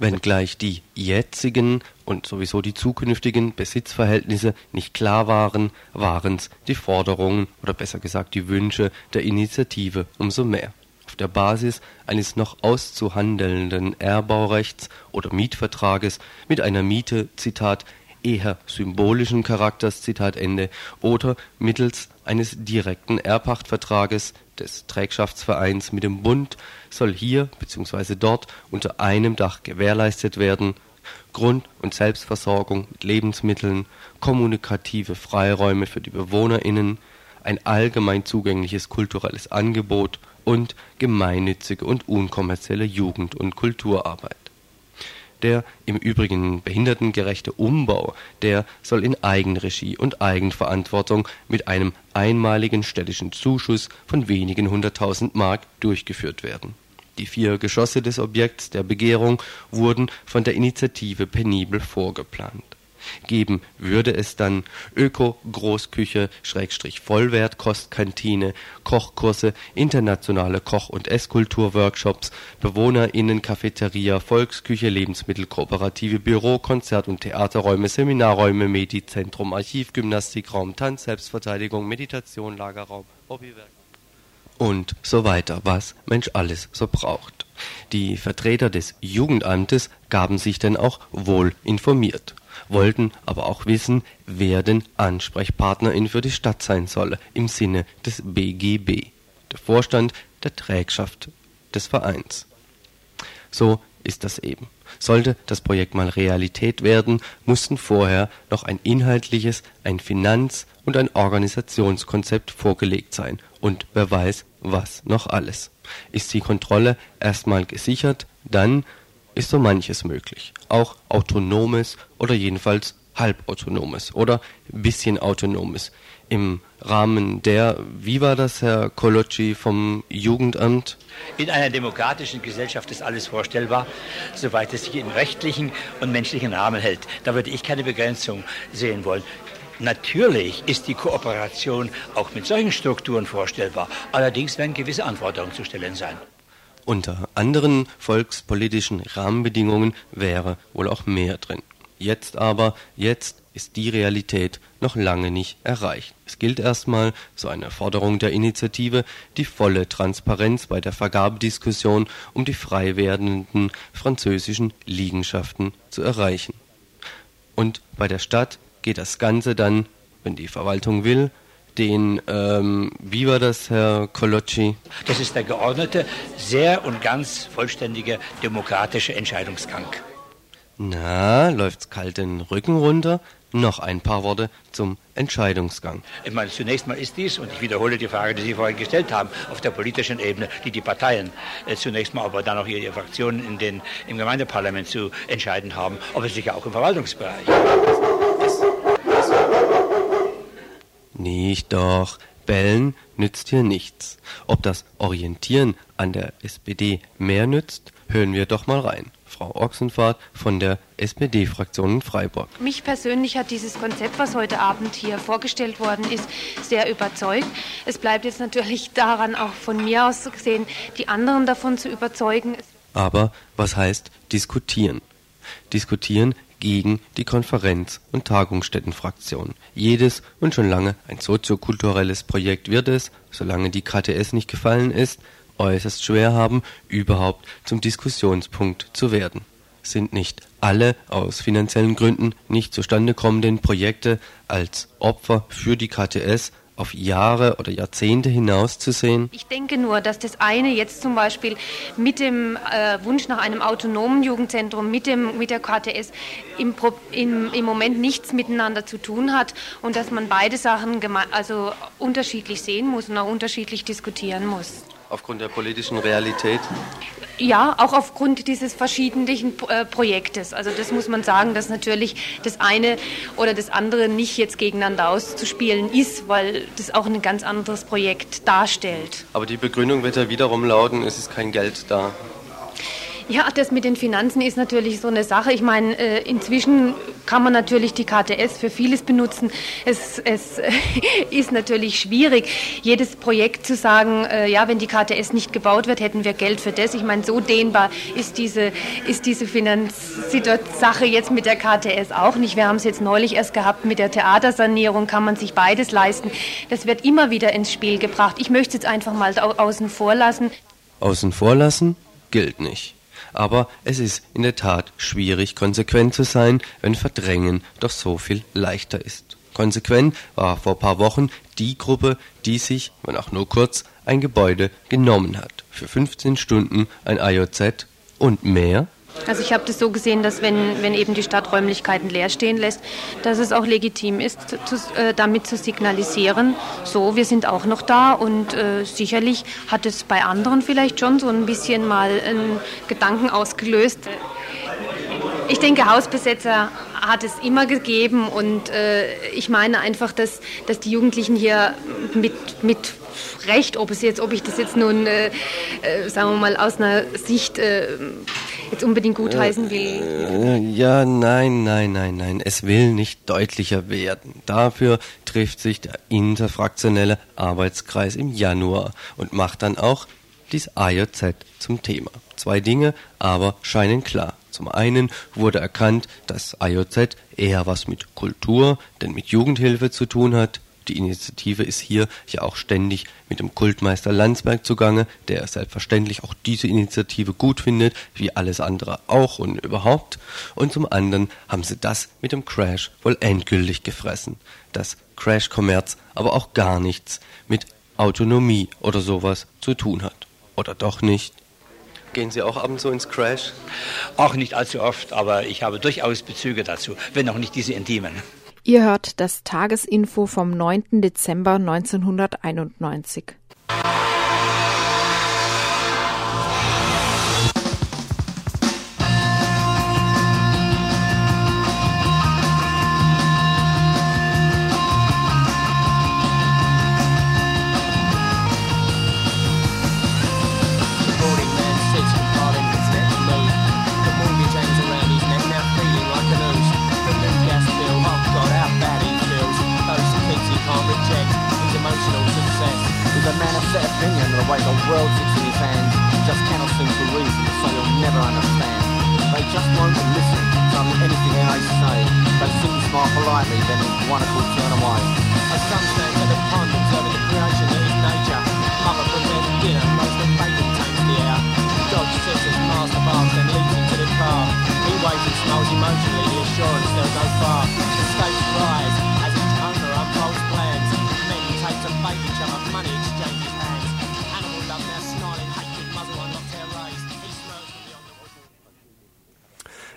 Wenngleich die jetzigen und sowieso die zukünftigen Besitzverhältnisse nicht klar waren, waren's die Forderungen oder besser gesagt die Wünsche der Initiative umso mehr. Auf der Basis eines noch auszuhandelnden Erbaurechts oder Mietvertrages mit einer Miete Zitat eher symbolischen Charakters Zitat Ende oder mittels eines direkten Erbpachtvertrages des Trägschaftsvereins mit dem Bund soll hier bzw. dort unter einem Dach gewährleistet werden Grund- und Selbstversorgung mit Lebensmitteln, kommunikative Freiräume für die BewohnerInnen, ein allgemein zugängliches kulturelles Angebot und gemeinnützige und unkommerzielle Jugend- und Kulturarbeit der im Übrigen behindertengerechte Umbau, der soll in Eigenregie und Eigenverantwortung mit einem einmaligen städtischen Zuschuss von wenigen hunderttausend Mark durchgeführt werden. Die vier Geschosse des Objekts der Begehrung wurden von der Initiative penibel vorgeplant geben würde es dann. Öko-Großküche Schrägstrich Vollwert-Kostkantine, Kochkurse, internationale Koch- und Esskultur-Workshops, BewohnerInnen-Cafeteria, Volksküche, Lebensmittelkooperative, Büro, Konzert- und Theaterräume, Seminarräume, Medizentrum, Archiv, Gymnastikraum, Tanz, Selbstverteidigung, Meditation, Lagerraum, Hobbywerk. Und so weiter, was Mensch alles so braucht. Die Vertreter des Jugendamtes gaben sich denn auch wohl informiert wollten aber auch wissen, wer denn Ansprechpartnerin für die Stadt sein solle im Sinne des BGB, der Vorstand der Trägschaft des Vereins. So ist das eben. Sollte das Projekt mal Realität werden, mussten vorher noch ein inhaltliches, ein Finanz- und ein Organisationskonzept vorgelegt sein und wer weiß, was noch alles. Ist die Kontrolle erstmal gesichert, dann ist so manches möglich. Auch autonomes oder jedenfalls halbautonomes oder bisschen autonomes. Im Rahmen der, wie war das, Herr Kolocci vom Jugendamt? In einer demokratischen Gesellschaft ist alles vorstellbar, soweit es sich im rechtlichen und menschlichen Rahmen hält. Da würde ich keine Begrenzung sehen wollen. Natürlich ist die Kooperation auch mit solchen Strukturen vorstellbar. Allerdings werden gewisse Anforderungen zu stellen sein. Unter anderen volkspolitischen Rahmenbedingungen wäre wohl auch mehr drin. Jetzt aber, jetzt ist die Realität noch lange nicht erreicht. Es gilt erstmal, so eine Forderung der Initiative, die volle Transparenz bei der Vergabediskussion um die frei werdenden französischen Liegenschaften zu erreichen. Und bei der Stadt geht das Ganze dann, wenn die Verwaltung will, den, ähm, wie war das, Herr Colocci? Das ist der geordnete, sehr und ganz vollständige demokratische Entscheidungsgang. Na, läuft's kalt den Rücken runter? Noch ein paar Worte zum Entscheidungsgang. Ich meine, zunächst mal ist dies, und ich wiederhole die Frage, die Sie vorhin gestellt haben, auf der politischen Ebene, die die Parteien äh, zunächst mal, aber dann auch ihre Fraktionen in den, im Gemeindeparlament zu entscheiden haben, aber sicher auch im Verwaltungsbereich. Nicht doch. Bellen nützt hier nichts. Ob das Orientieren an der SPD mehr nützt, hören wir doch mal rein. Frau Ochsenfahrt von der SPD-Fraktion in Freiburg. Mich persönlich hat dieses Konzept, was heute Abend hier vorgestellt worden ist, sehr überzeugt. Es bleibt jetzt natürlich daran, auch von mir aus gesehen, die anderen davon zu überzeugen. Aber was heißt diskutieren? Diskutieren gegen die Konferenz- und Tagungsstättenfraktion. Jedes und schon lange ein soziokulturelles Projekt wird es, solange die KTS nicht gefallen ist, äußerst schwer haben, überhaupt zum Diskussionspunkt zu werden. Sind nicht alle aus finanziellen Gründen nicht zustande kommenden Projekte als Opfer für die KTS auf Jahre oder Jahrzehnte hinaus zu sehen? Ich denke nur, dass das eine jetzt zum Beispiel mit dem äh, Wunsch nach einem autonomen Jugendzentrum, mit, dem, mit der KTS im, im, im Moment nichts miteinander zu tun hat und dass man beide Sachen also unterschiedlich sehen muss und auch unterschiedlich diskutieren muss. Aufgrund der politischen Realität? Ja, auch aufgrund dieses verschiedenen äh, Projektes. Also das muss man sagen, dass natürlich das eine oder das andere nicht jetzt gegeneinander auszuspielen ist, weil das auch ein ganz anderes Projekt darstellt. Aber die Begründung wird ja wiederum lauten, es ist kein Geld da. Ja, das mit den Finanzen ist natürlich so eine Sache. Ich meine, äh, inzwischen kann man natürlich die KTS für vieles benutzen. Es, es ist natürlich schwierig, jedes Projekt zu sagen, äh, ja, wenn die KTS nicht gebaut wird, hätten wir Geld für das. Ich meine, so dehnbar ist diese, ist diese Finanzsache jetzt mit der KTS auch nicht. Wir haben es jetzt neulich erst gehabt mit der Theatersanierung, kann man sich beides leisten. Das wird immer wieder ins Spiel gebracht. Ich möchte es jetzt einfach mal außen vor lassen. Außen vor lassen gilt nicht. Aber es ist in der Tat schwierig, konsequent zu sein, wenn Verdrängen doch so viel leichter ist. Konsequent war vor paar Wochen die Gruppe, die sich, wenn auch nur kurz, ein Gebäude genommen hat. Für 15 Stunden ein IOZ und mehr also ich habe das so gesehen, dass wenn, wenn eben die Stadt Räumlichkeiten leer stehen lässt, dass es auch legitim ist, zu, äh, damit zu signalisieren, so, wir sind auch noch da und äh, sicherlich hat es bei anderen vielleicht schon so ein bisschen mal einen Gedanken ausgelöst. Ich denke, Hausbesetzer hat es immer gegeben und äh, ich meine einfach, dass, dass die Jugendlichen hier mit, mit Recht, ob es jetzt, ob ich das jetzt nun, äh, äh, sagen wir mal, aus einer Sicht äh, jetzt unbedingt gutheißen will. Ja, nein, nein, nein, nein. Es will nicht deutlicher werden. Dafür trifft sich der interfraktionelle Arbeitskreis im Januar und macht dann auch dies AJZ zum Thema. Zwei Dinge aber scheinen klar. Zum einen wurde erkannt, dass AJZ eher was mit Kultur, denn mit Jugendhilfe zu tun hat. Die Initiative ist hier ja auch ständig mit dem Kultmeister Landsberg zugange, der selbstverständlich auch diese Initiative gut findet, wie alles andere auch und überhaupt. Und zum anderen haben sie das mit dem Crash wohl endgültig gefressen. Dass Crash-Kommerz aber auch gar nichts mit Autonomie oder sowas zu tun hat. Oder doch nicht? Gehen Sie auch ab und zu ins Crash? Auch nicht allzu oft, aber ich habe durchaus Bezüge dazu, wenn auch nicht diese intimen. Ihr hört das Tagesinfo vom 9. Dezember 1991.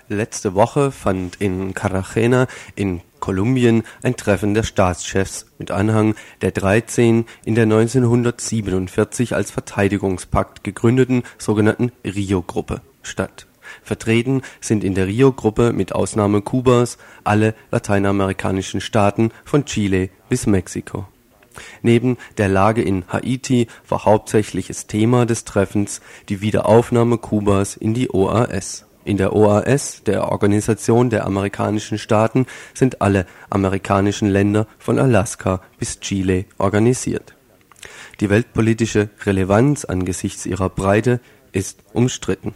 Letzte Woche fand in Cartagena in Kolumbien ein Treffen der Staatschefs mit Anhang der 13 in der 1947 als Verteidigungspakt gegründeten sogenannten Rio-Gruppe statt. Vertreten sind in der Rio-Gruppe mit Ausnahme Kubas alle lateinamerikanischen Staaten von Chile bis Mexiko. Neben der Lage in Haiti war hauptsächliches Thema des Treffens die Wiederaufnahme Kubas in die OAS in der OAS, der Organisation der amerikanischen Staaten, sind alle amerikanischen Länder von Alaska bis Chile organisiert. Die weltpolitische Relevanz angesichts ihrer Breite ist umstritten.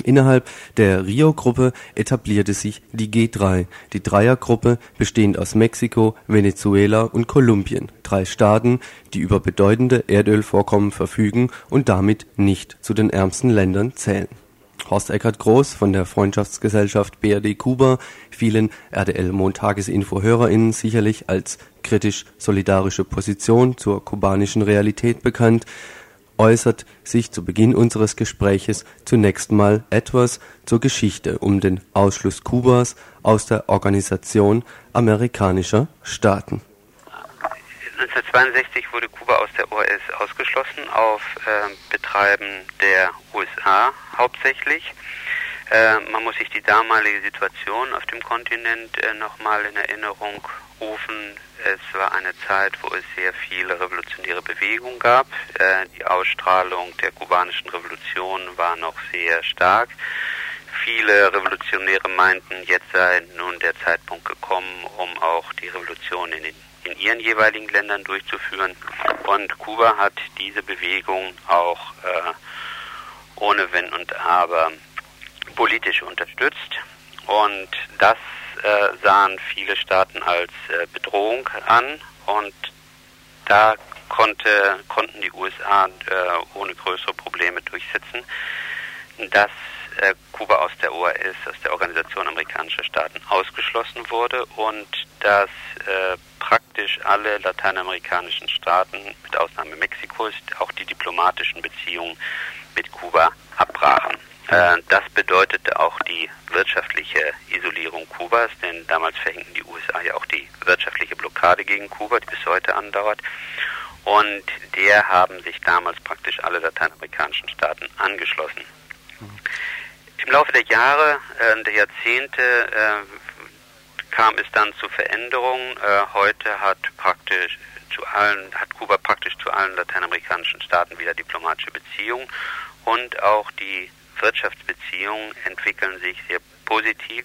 Innerhalb der Rio-Gruppe etablierte sich die G3, die Dreiergruppe bestehend aus Mexiko, Venezuela und Kolumbien, drei Staaten, die über bedeutende Erdölvorkommen verfügen und damit nicht zu den ärmsten Ländern zählen. Horst Eckert Groß von der Freundschaftsgesellschaft BRD Kuba, vielen RDL-Montagesinfo-HörerInnen sicherlich als kritisch-solidarische Position zur kubanischen Realität bekannt, äußert sich zu Beginn unseres Gespräches zunächst mal etwas zur Geschichte um den Ausschluss Kubas aus der Organisation amerikanischer Staaten 1962 wurde Kuba aus der OAS ausgeschlossen, auf äh, Betreiben der USA hauptsächlich. Äh, man muss sich die damalige Situation auf dem Kontinent äh, nochmal in Erinnerung rufen. Es war eine Zeit, wo es sehr viele revolutionäre Bewegungen gab. Äh, die Ausstrahlung der kubanischen Revolution war noch sehr stark. viele Revolutionäre meinten, jetzt sei nun der Zeitpunkt gekommen, um auch die Revolution in, den, in ihren jeweiligen Ländern durchzuführen. Und Kuba hat diese Bewegung auch äh, ohne Wenn und Aber politisch unterstützt. Und das äh, sahen viele Staaten als äh, Bedrohung an. Und da konnte, konnten die USA äh, ohne größere Probleme durchsetzen, dass äh, Kuba aus der OAS, aus der Organisation amerikanischer Staaten, ausgeschlossen wurde und dass äh, praktisch alle lateinamerikanischen Staaten, mit Ausnahme Mexikos, auch die diplomatischen Beziehungen mit Kuba abbrachen. Äh, das bedeutete auch die wirtschaftliche Isolierung Kubas, denn damals verhängten die USA ja auch die wirtschaftliche Blockade gegen Kuba, die bis heute andauert. Und der haben sich damals praktisch alle lateinamerikanischen Staaten angeschlossen. Im Laufe der Jahre, äh, der Jahrzehnte äh, kam es dann zu Veränderungen. Äh, heute hat praktisch zu allen, hat Kuba praktisch zu allen lateinamerikanischen Staaten wieder diplomatische Beziehungen und auch die Wirtschaftsbeziehungen entwickeln sich sehr positiv.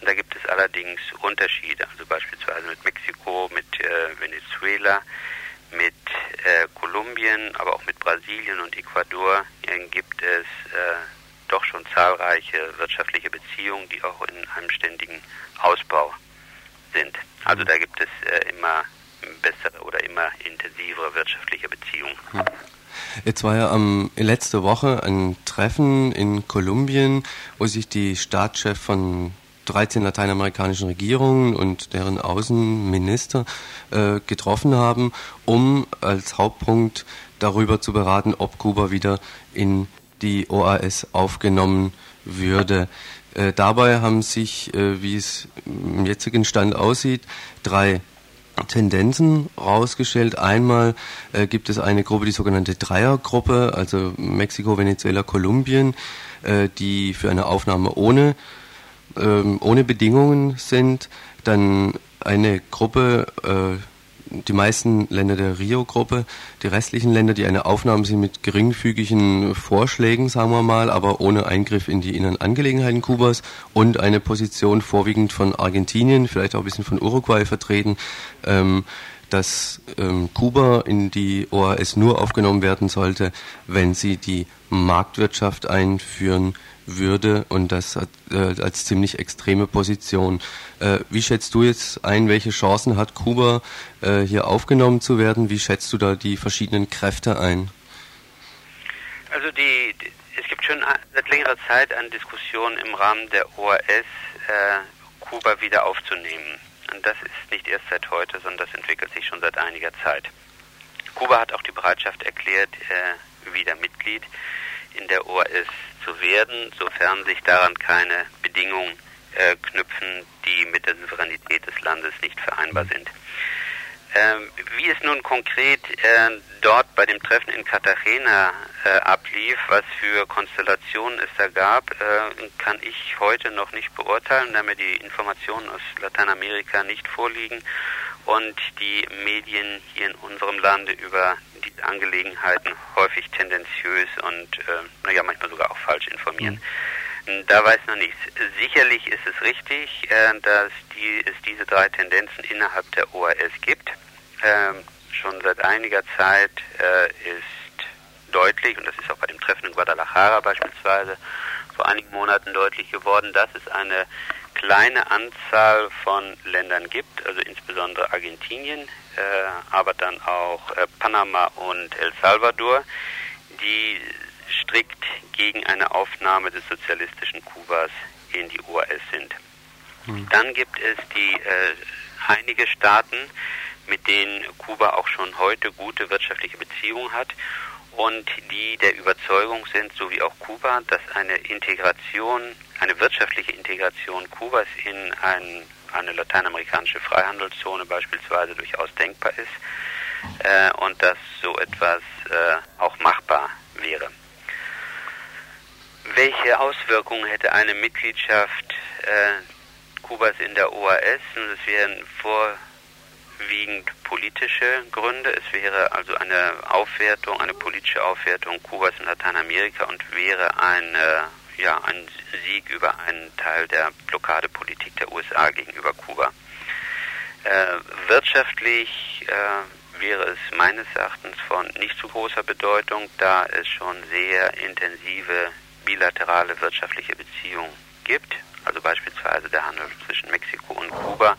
Da gibt es allerdings Unterschiede, also beispielsweise mit Mexiko, mit äh, Venezuela, mit äh, Kolumbien, aber auch mit Brasilien und Ecuador äh, gibt es äh, doch schon zahlreiche wirtschaftliche Beziehungen, die auch in einem ständigen Ausbau sind. Also da gibt es äh, immer bessere oder immer intensivere wirtschaftliche Beziehungen. Mhm. Jetzt war ja am, letzte Woche ein Treffen in Kolumbien, wo sich die Staatschefs von 13 lateinamerikanischen Regierungen und deren Außenminister äh, getroffen haben, um als Hauptpunkt darüber zu beraten, ob Kuba wieder in die OAS aufgenommen würde. Äh, dabei haben sich, äh, wie es im jetzigen Stand aussieht, drei Tendenzen rausgestellt. Einmal äh, gibt es eine Gruppe, die sogenannte Dreiergruppe, also Mexiko, Venezuela, Kolumbien, äh, die für eine Aufnahme ohne, ähm, ohne Bedingungen sind. Dann eine Gruppe, äh, die meisten Länder der Rio-Gruppe, die restlichen Länder, die eine Aufnahme sind mit geringfügigen Vorschlägen, sagen wir mal, aber ohne Eingriff in die inneren Angelegenheiten Kubas und eine Position vorwiegend von Argentinien, vielleicht auch ein bisschen von Uruguay vertreten, ähm, dass ähm, Kuba in die OAS nur aufgenommen werden sollte, wenn sie die Marktwirtschaft einführen würde und das äh, als ziemlich extreme Position. Äh, wie schätzt du jetzt ein, welche Chancen hat Kuba äh, hier aufgenommen zu werden? Wie schätzt du da die verschiedenen Kräfte ein? Also die, die es gibt schon seit längerer Zeit eine Diskussion im Rahmen der OAS, äh, Kuba wieder aufzunehmen. Und das ist nicht erst seit heute, sondern das entwickelt sich schon seit einiger Zeit. Kuba hat auch die Bereitschaft erklärt, äh, wieder Mitglied in der OAS zu werden, sofern sich daran keine Bedingungen äh, knüpfen, die mit der Souveränität des Landes nicht vereinbar sind. Ähm, wie es nun konkret äh, dort bei dem Treffen in Cartagena äh, ablief, was für Konstellationen es da gab, äh, kann ich heute noch nicht beurteilen, da mir die Informationen aus Lateinamerika nicht vorliegen und die Medien hier in unserem Lande über die Angelegenheiten häufig tendenziös und äh, naja, manchmal sogar auch falsch informieren. Mhm. Da weiß man nichts. Sicherlich ist es richtig, äh, dass die, es diese drei Tendenzen innerhalb der OAS gibt. Ähm, schon seit einiger Zeit äh, ist deutlich, und das ist auch bei dem Treffen in Guadalajara beispielsweise vor einigen Monaten deutlich geworden, dass es eine kleine Anzahl von Ländern gibt, also insbesondere Argentinien, äh, aber dann auch äh, Panama und El Salvador, die strikt gegen eine Aufnahme des sozialistischen Kubas in die OAS sind. Mhm. Dann gibt es die äh, einige Staaten, mit denen Kuba auch schon heute gute wirtschaftliche Beziehungen hat und die der Überzeugung sind, so wie auch Kuba, dass eine Integration, eine wirtschaftliche Integration Kubas in ein, eine lateinamerikanische Freihandelszone beispielsweise durchaus denkbar ist äh, und dass so etwas äh, auch machbar wäre. Welche Auswirkungen hätte eine Mitgliedschaft äh, Kubas in der OAS? Nun, es wären vor überwiegend politische Gründe. Es wäre also eine Aufwertung, eine politische Aufwertung Kubas in Lateinamerika und wäre eine ja, ein Sieg über einen Teil der Blockadepolitik der USA gegenüber Kuba. Äh, wirtschaftlich äh, wäre es meines Erachtens von nicht zu großer Bedeutung, da es schon sehr intensive bilaterale wirtschaftliche Beziehungen gibt. Also beispielsweise der Handel zwischen Mexiko und Kuba,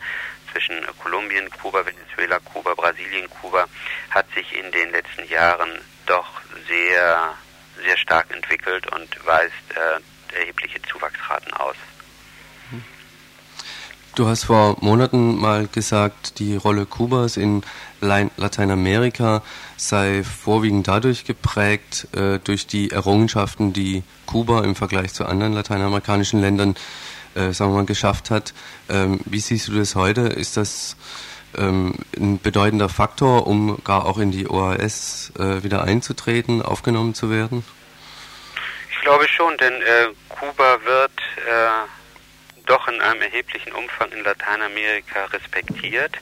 zwischen Kolumbien, Kuba, Venezuela, Kuba, Brasilien, Kuba hat sich in den letzten Jahren doch sehr, sehr stark entwickelt und weist äh, erhebliche Zuwachsraten aus. Du hast vor Monaten mal gesagt, die Rolle Kubas in Lateinamerika sei vorwiegend dadurch geprägt, äh, durch die Errungenschaften, die Kuba im Vergleich zu anderen lateinamerikanischen Ländern, äh, sagen wir mal, geschafft hat. Ähm, wie siehst du das heute? Ist das ähm, ein bedeutender Faktor, um gar auch in die OAS äh, wieder einzutreten, aufgenommen zu werden? Ich glaube schon, denn äh, Kuba wird äh, doch in einem erheblichen Umfang in Lateinamerika respektiert.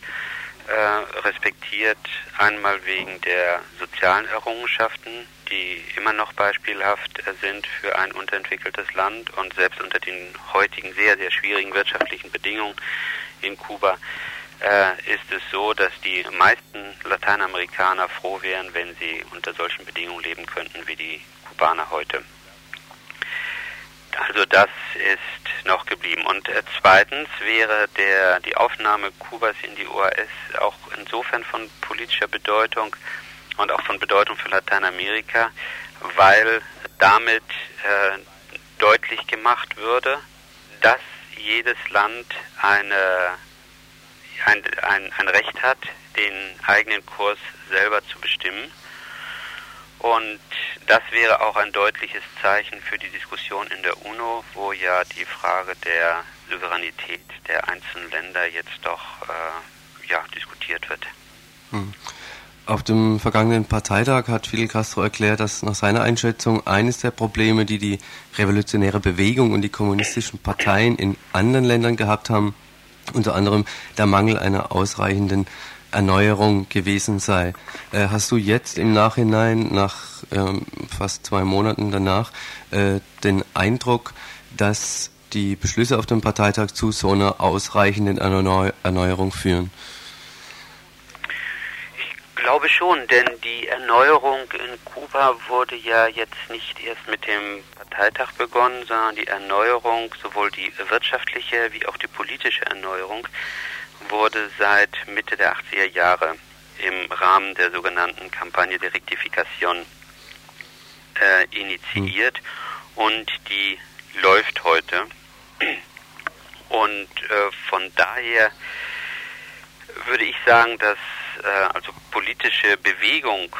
Äh, respektiert einmal wegen der sozialen Errungenschaften, die immer noch beispielhaft sind für ein unterentwickeltes Land und selbst unter den heutigen sehr, sehr schwierigen wirtschaftlichen Bedingungen in Kuba äh, ist es so, dass die meisten Lateinamerikaner froh wären, wenn sie unter solchen Bedingungen leben könnten wie die Kubaner heute. Also das ist noch geblieben. Und äh, zweitens wäre der, die Aufnahme Kubas in die OAS auch insofern von politischer Bedeutung und auch von Bedeutung für Lateinamerika, weil damit äh, deutlich gemacht würde, dass jedes Land eine, ein, ein, ein Recht hat, den eigenen Kurs selber zu bestimmen und das wäre auch ein deutliches Zeichen für die Diskussion in der UNO, wo ja die Frage der Souveränität der einzelnen Länder jetzt doch äh, ja, diskutiert wird. Hm. Auf dem vergangenen Parteitag hat Fidel Castro erklärt, dass nach seiner Einschätzung eines der Probleme, die die revolutionäre Bewegung und die kommunistischen Parteien in anderen Ländern gehabt haben, unter anderem der Mangel einer ausreichenden Erneuerung gewesen sei. Äh, hast du jetzt im Nachhinein, nach ähm, fast zwei Monaten danach, äh, den Eindruck, dass die Beschlüsse auf dem Parteitag zu so einer ausreichenden Erneu Erneuerung führen? Ich glaube schon, denn die Erneuerung in Kuba wurde ja jetzt nicht erst mit dem Parteitag begonnen, sondern die Erneuerung, sowohl die wirtschaftliche wie auch die politische Erneuerung, wurde seit Mitte der 80er Jahre im Rahmen der sogenannten Kampagne der Rektifikation äh, initiiert mhm. und die läuft heute. Und äh, von daher würde ich sagen, dass äh, also politische Bewegung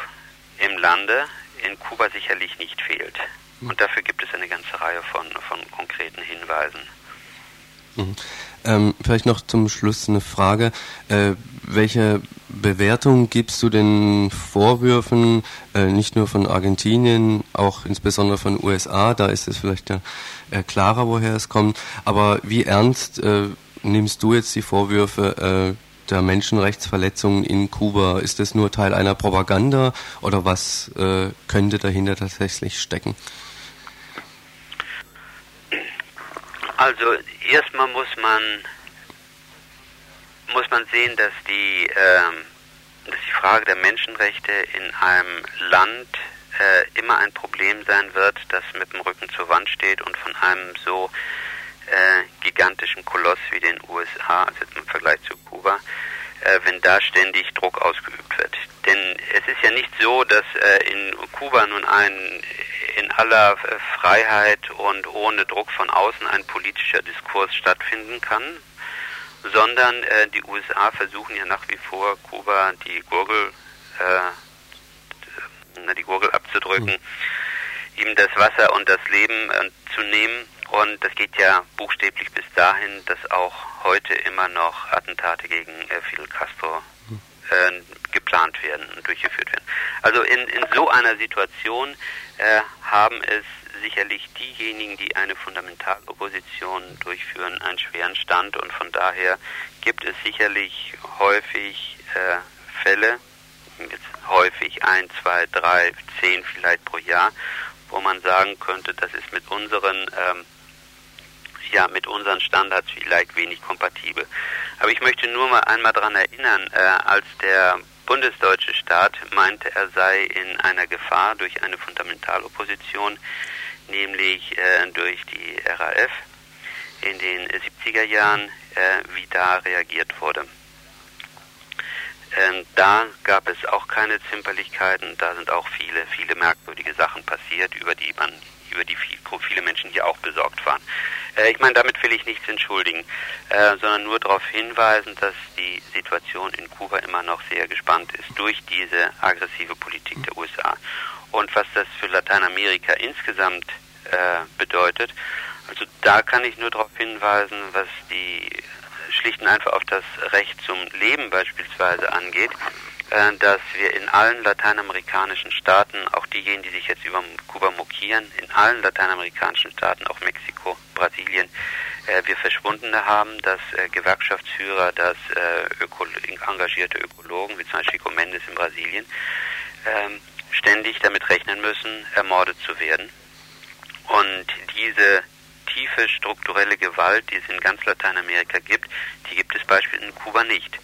im Lande in Kuba sicherlich nicht fehlt. Mhm. Und dafür gibt es eine ganze Reihe von, von konkreten Hinweisen. Mhm. Ähm, vielleicht noch zum Schluss eine Frage. Äh, welche Bewertung gibst du den Vorwürfen, äh, nicht nur von Argentinien, auch insbesondere von USA, da ist es vielleicht ja, äh, klarer, woher es kommt, aber wie ernst äh, nimmst du jetzt die Vorwürfe äh, der Menschenrechtsverletzungen in Kuba? Ist das nur Teil einer Propaganda oder was äh, könnte dahinter tatsächlich stecken? Also erstmal muss man muss man sehen, dass die ähm, dass die Frage der Menschenrechte in einem Land äh, immer ein Problem sein wird, das mit dem Rücken zur Wand steht und von einem so äh, gigantischen Koloss wie den USA, also im Vergleich zu Kuba, äh, wenn da ständig Druck ausgeübt wird. Denn es ist ja nicht so, dass äh, in Kuba nun ein in aller äh, Freiheit und ohne Druck von außen ein politischer Diskurs stattfinden kann, sondern äh, die USA versuchen ja nach wie vor Kuba die Gurgel, äh, die Gurgel abzudrücken, mhm. ihm das Wasser und das Leben äh, zu nehmen. Und das geht ja buchstäblich bis dahin, dass auch heute immer noch Attentate gegen äh, Fidel Castro äh, geplant werden und durchgeführt werden. Also in, in so einer Situation äh, haben es sicherlich diejenigen, die eine Fundamentalopposition durchführen, einen schweren Stand und von daher gibt es sicherlich häufig äh, Fälle, jetzt häufig ein, zwei, drei, zehn vielleicht pro Jahr, wo man sagen könnte, das ist mit unseren ähm, ja mit unseren Standards vielleicht wenig kompatibel. Aber ich möchte nur mal einmal daran erinnern, äh, als der bundesdeutsche Staat meinte, er sei in einer Gefahr durch eine Fundamentalopposition, nämlich äh, durch die RAF in den 70er Jahren, äh, wie da reagiert wurde. Ähm, da gab es auch keine Zimperlichkeiten, da sind auch viele, viele merkwürdige Sachen passiert, über die man, über die viel, viele Menschen hier auch besorgt waren. Äh, ich meine, damit will ich nichts entschuldigen, äh, sondern nur darauf hinweisen, dass die Situation in Kuba immer noch sehr gespannt ist durch diese aggressive Politik der USA. Und was das für Lateinamerika insgesamt äh, bedeutet, also da kann ich nur darauf hinweisen, was die schlicht und einfach auf das Recht zum Leben beispielsweise angeht, dass wir in allen lateinamerikanischen Staaten, auch diejenigen, die sich jetzt über Kuba mokieren, in allen lateinamerikanischen Staaten, auch Mexiko, Brasilien, äh, wir Verschwundene haben, dass äh, Gewerkschaftsführer, dass Öko engagierte Ökologen, wie zum Beispiel Chico Mendes in Brasilien, ähm, ständig damit rechnen müssen, ermordet zu werden. Und diese tiefe strukturelle Gewalt, die es in ganz Lateinamerika gibt, die gibt es beispielsweise in Kuba nicht.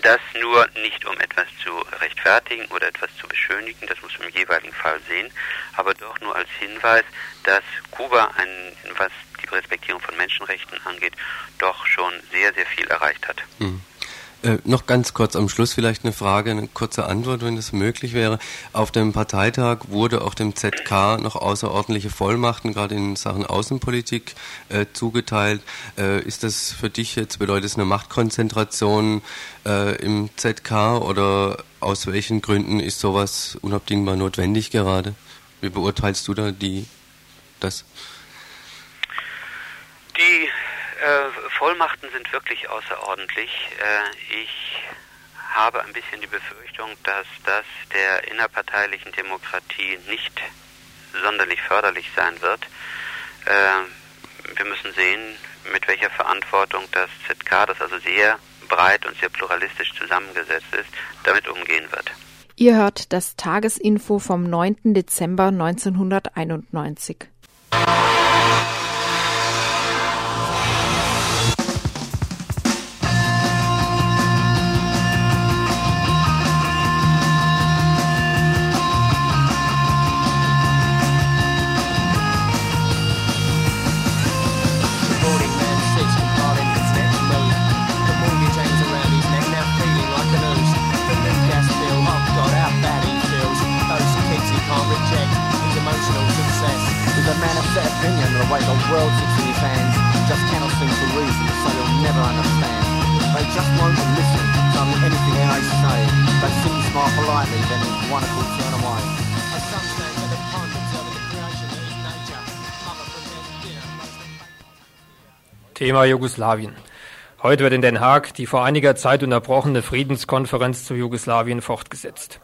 Das nur nicht, um etwas zu rechtfertigen oder etwas zu beschönigen, das muss man im jeweiligen Fall sehen, aber doch nur als Hinweis, dass Kuba, ein, was die Respektierung von Menschenrechten angeht, doch schon sehr, sehr viel erreicht hat. Mhm. Äh, noch ganz kurz am Schluss vielleicht eine Frage, eine kurze Antwort, wenn das möglich wäre. Auf dem Parteitag wurde auch dem ZK noch außerordentliche Vollmachten, gerade in Sachen Außenpolitik, äh, zugeteilt. Äh, ist das für dich jetzt, bedeutet es eine Machtkonzentration äh, im ZK oder aus welchen Gründen ist sowas unabdingbar notwendig gerade? Wie beurteilst du da die, das? Die äh, Vollmachten sind wirklich außerordentlich. Äh, ich habe ein bisschen die Befürchtung, dass das der innerparteilichen Demokratie nicht sonderlich förderlich sein wird. Äh, wir müssen sehen, mit welcher Verantwortung das ZK, das also sehr breit und sehr pluralistisch zusammengesetzt ist, damit umgehen wird. Ihr hört das Tagesinfo vom 9. Dezember 1991. Thema Jugoslawien. Heute wird in Den Haag die vor einiger Zeit unterbrochene Friedenskonferenz zu Jugoslawien fortgesetzt.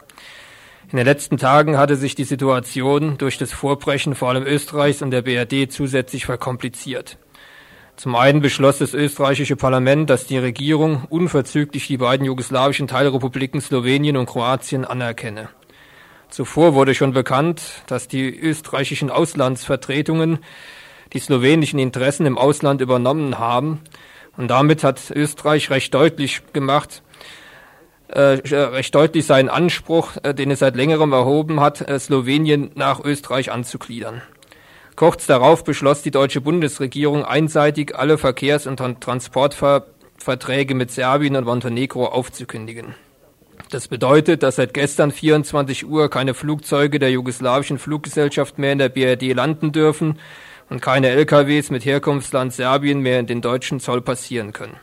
In den letzten Tagen hatte sich die Situation durch das Vorbrechen vor allem Österreichs und der BRD zusätzlich verkompliziert. Zum einen beschloss das österreichische Parlament, dass die Regierung unverzüglich die beiden jugoslawischen Teilrepubliken Slowenien und Kroatien anerkenne. Zuvor wurde schon bekannt, dass die österreichischen Auslandsvertretungen die slowenischen Interessen im Ausland übernommen haben. Und damit hat Österreich recht deutlich gemacht, recht deutlich seinen Anspruch, äh, den es seit längerem erhoben hat, äh, Slowenien nach Österreich anzugliedern. Kurz darauf beschloss die deutsche Bundesregierung einseitig alle Verkehrs- und Transportverträge mit Serbien und Montenegro aufzukündigen. Das bedeutet, dass seit gestern 24 Uhr keine Flugzeuge der jugoslawischen Fluggesellschaft mehr in der BRD landen dürfen und keine LKWs mit Herkunftsland Serbien mehr in den deutschen Zoll passieren können.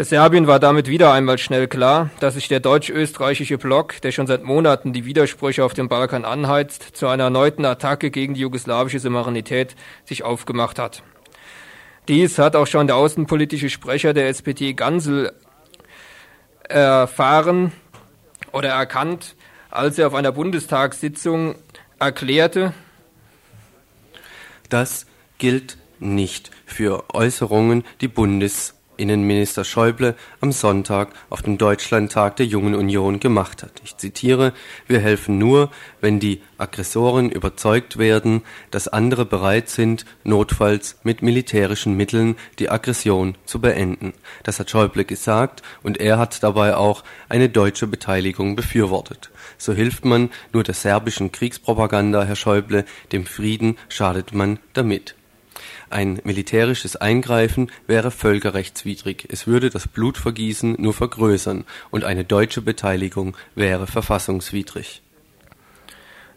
Für Serbien war damit wieder einmal schnell klar, dass sich der deutsch-österreichische Block, der schon seit Monaten die Widersprüche auf dem Balkan anheizt, zu einer erneuten Attacke gegen die jugoslawische Souveränität sich aufgemacht hat. Dies hat auch schon der außenpolitische Sprecher der SPD Gansel erfahren oder erkannt, als er auf einer Bundestagssitzung erklärte, das gilt nicht für Äußerungen, die Bundes Innenminister Schäuble am Sonntag auf dem Deutschlandtag der Jungen Union gemacht hat. Ich zitiere, wir helfen nur, wenn die Aggressoren überzeugt werden, dass andere bereit sind, notfalls mit militärischen Mitteln die Aggression zu beenden. Das hat Schäuble gesagt und er hat dabei auch eine deutsche Beteiligung befürwortet. So hilft man nur der serbischen Kriegspropaganda, Herr Schäuble, dem Frieden schadet man damit. Ein militärisches Eingreifen wäre völkerrechtswidrig, es würde das Blutvergießen nur vergrößern, und eine deutsche Beteiligung wäre verfassungswidrig.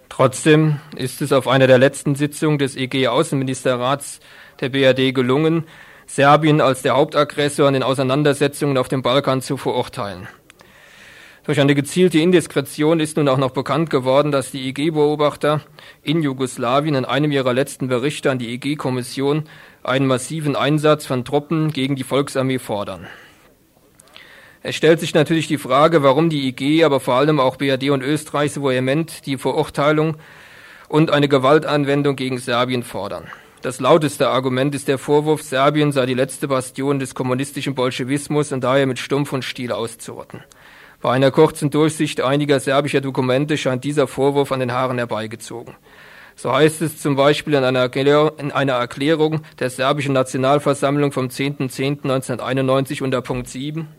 Trotzdem ist es auf einer der letzten Sitzungen des EG-Außenministerrats der BRD gelungen, Serbien als der Hauptaggressor in den Auseinandersetzungen auf dem Balkan zu verurteilen. Durch eine gezielte Indiskretion ist nun auch noch bekannt geworden, dass die EG-Beobachter in Jugoslawien in einem ihrer letzten Berichte an die EG-Kommission einen massiven Einsatz von Truppen gegen die Volksarmee fordern. Es stellt sich natürlich die Frage, warum die IG, aber vor allem auch BRD und Österreich so vehement die Verurteilung und eine Gewaltanwendung gegen Serbien fordern. Das lauteste Argument ist der Vorwurf, Serbien sei die letzte Bastion des kommunistischen Bolschewismus und daher mit Stumpf und Stiel auszurotten. Bei einer kurzen Durchsicht einiger serbischer Dokumente scheint dieser Vorwurf an den Haaren herbeigezogen. So heißt es zum Beispiel in einer, in einer Erklärung der serbischen Nationalversammlung vom 10.10.1991 unter Punkt 7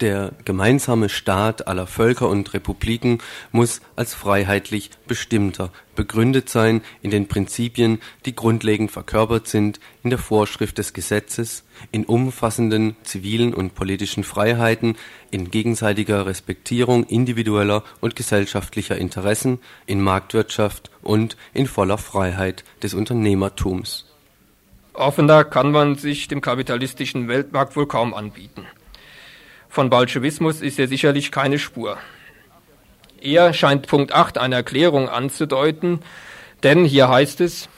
der gemeinsame Staat aller Völker und Republiken muss als freiheitlich bestimmter begründet sein in den Prinzipien, die grundlegend verkörpert sind in der Vorschrift des Gesetzes, in umfassenden zivilen und politischen Freiheiten, in gegenseitiger Respektierung individueller und gesellschaftlicher Interessen, in Marktwirtschaft und in voller Freiheit des Unternehmertums. Offener kann man sich dem kapitalistischen Weltmarkt wohl kaum anbieten. Von Bolschewismus ist ja sicherlich keine Spur. Eher scheint Punkt 8 eine Erklärung anzudeuten, denn hier heißt es,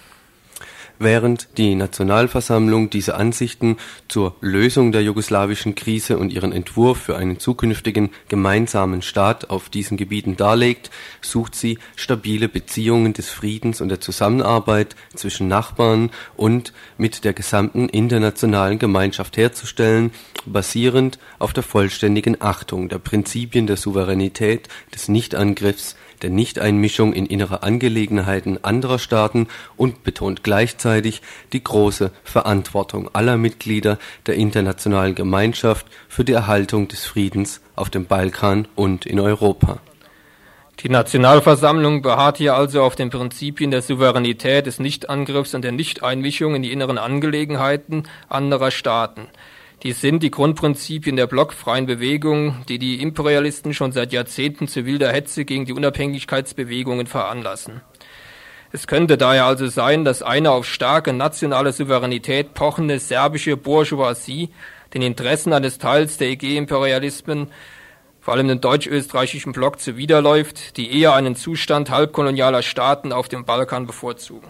während die Nationalversammlung diese Ansichten zur Lösung der jugoslawischen Krise und ihren Entwurf für einen zukünftigen gemeinsamen Staat auf diesen Gebieten darlegt, sucht sie stabile Beziehungen des Friedens und der Zusammenarbeit zwischen Nachbarn und mit der gesamten internationalen Gemeinschaft herzustellen, basierend auf der vollständigen Achtung der Prinzipien der Souveränität, des Nichtangriffs, der Nichteinmischung in innere Angelegenheiten anderer Staaten und betont gleichzeitig die große Verantwortung aller Mitglieder der internationalen Gemeinschaft für die Erhaltung des Friedens auf dem Balkan und in Europa. Die Nationalversammlung beharrt hier also auf den Prinzipien der Souveränität, des Nichtangriffs und der Nichteinmischung in die inneren Angelegenheiten anderer Staaten. Dies sind die Grundprinzipien der blockfreien Bewegung, die die Imperialisten schon seit Jahrzehnten zu wilder Hetze gegen die Unabhängigkeitsbewegungen veranlassen. Es könnte daher also sein, dass eine auf starke nationale Souveränität pochende serbische Bourgeoisie den Interessen eines Teils der EG-Imperialismen, vor allem dem deutsch-österreichischen Block, zuwiderläuft, die eher einen Zustand halbkolonialer Staaten auf dem Balkan bevorzugen.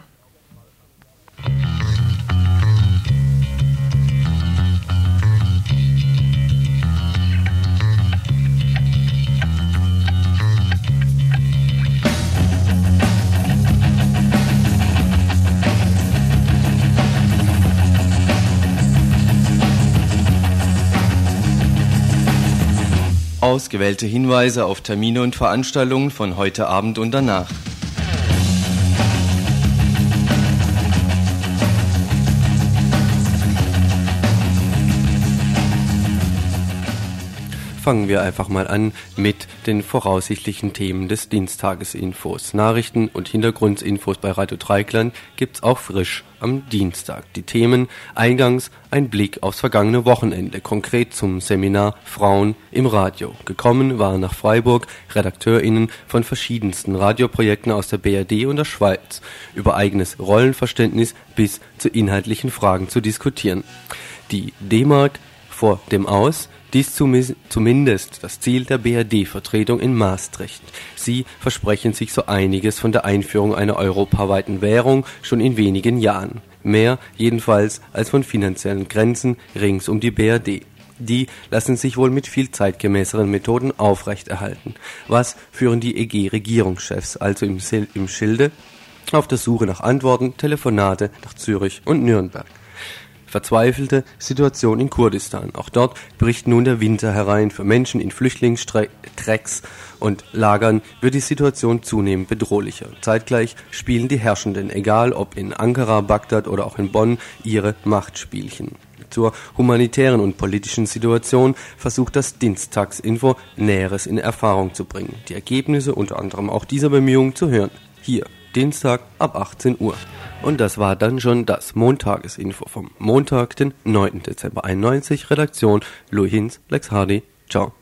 Ausgewählte Hinweise auf Termine und Veranstaltungen von heute Abend und danach. Fangen wir einfach mal an mit den voraussichtlichen Themen des Dienstagesinfos. Nachrichten und Hintergrundinfos bei Radio Dreikland gibt's auch frisch am Dienstag. Die Themen eingangs ein Blick aufs vergangene Wochenende, konkret zum Seminar Frauen im Radio. Gekommen waren nach Freiburg RedakteurInnen von verschiedensten Radioprojekten aus der BRD und der Schweiz, über eigenes Rollenverständnis bis zu inhaltlichen Fragen zu diskutieren. Die D-Mark vor dem Aus dies zumindest das Ziel der BRD-Vertretung in Maastricht. Sie versprechen sich so einiges von der Einführung einer europaweiten Währung schon in wenigen Jahren. Mehr jedenfalls als von finanziellen Grenzen rings um die BRD. Die lassen sich wohl mit viel zeitgemäßeren Methoden aufrechterhalten. Was führen die EG-Regierungschefs also im, im Schilde? Auf der Suche nach Antworten, Telefonate nach Zürich und Nürnberg. Verzweifelte Situation in Kurdistan. Auch dort bricht nun der Winter herein. Für Menschen in Flüchtlingstrecks und Lagern wird die Situation zunehmend bedrohlicher. Zeitgleich spielen die Herrschenden, egal ob in Ankara, Bagdad oder auch in Bonn, ihre Machtspielchen. Zur humanitären und politischen Situation versucht das Dienstagsinfo Näheres in Erfahrung zu bringen. Die Ergebnisse unter anderem auch dieser Bemühungen zu hören. Hier, Dienstag ab 18 Uhr. Und das war dann schon das Montagesinfo vom Montag, den 9. Dezember 91. Redaktion Louis Hinz, Lex Hardy. Ciao.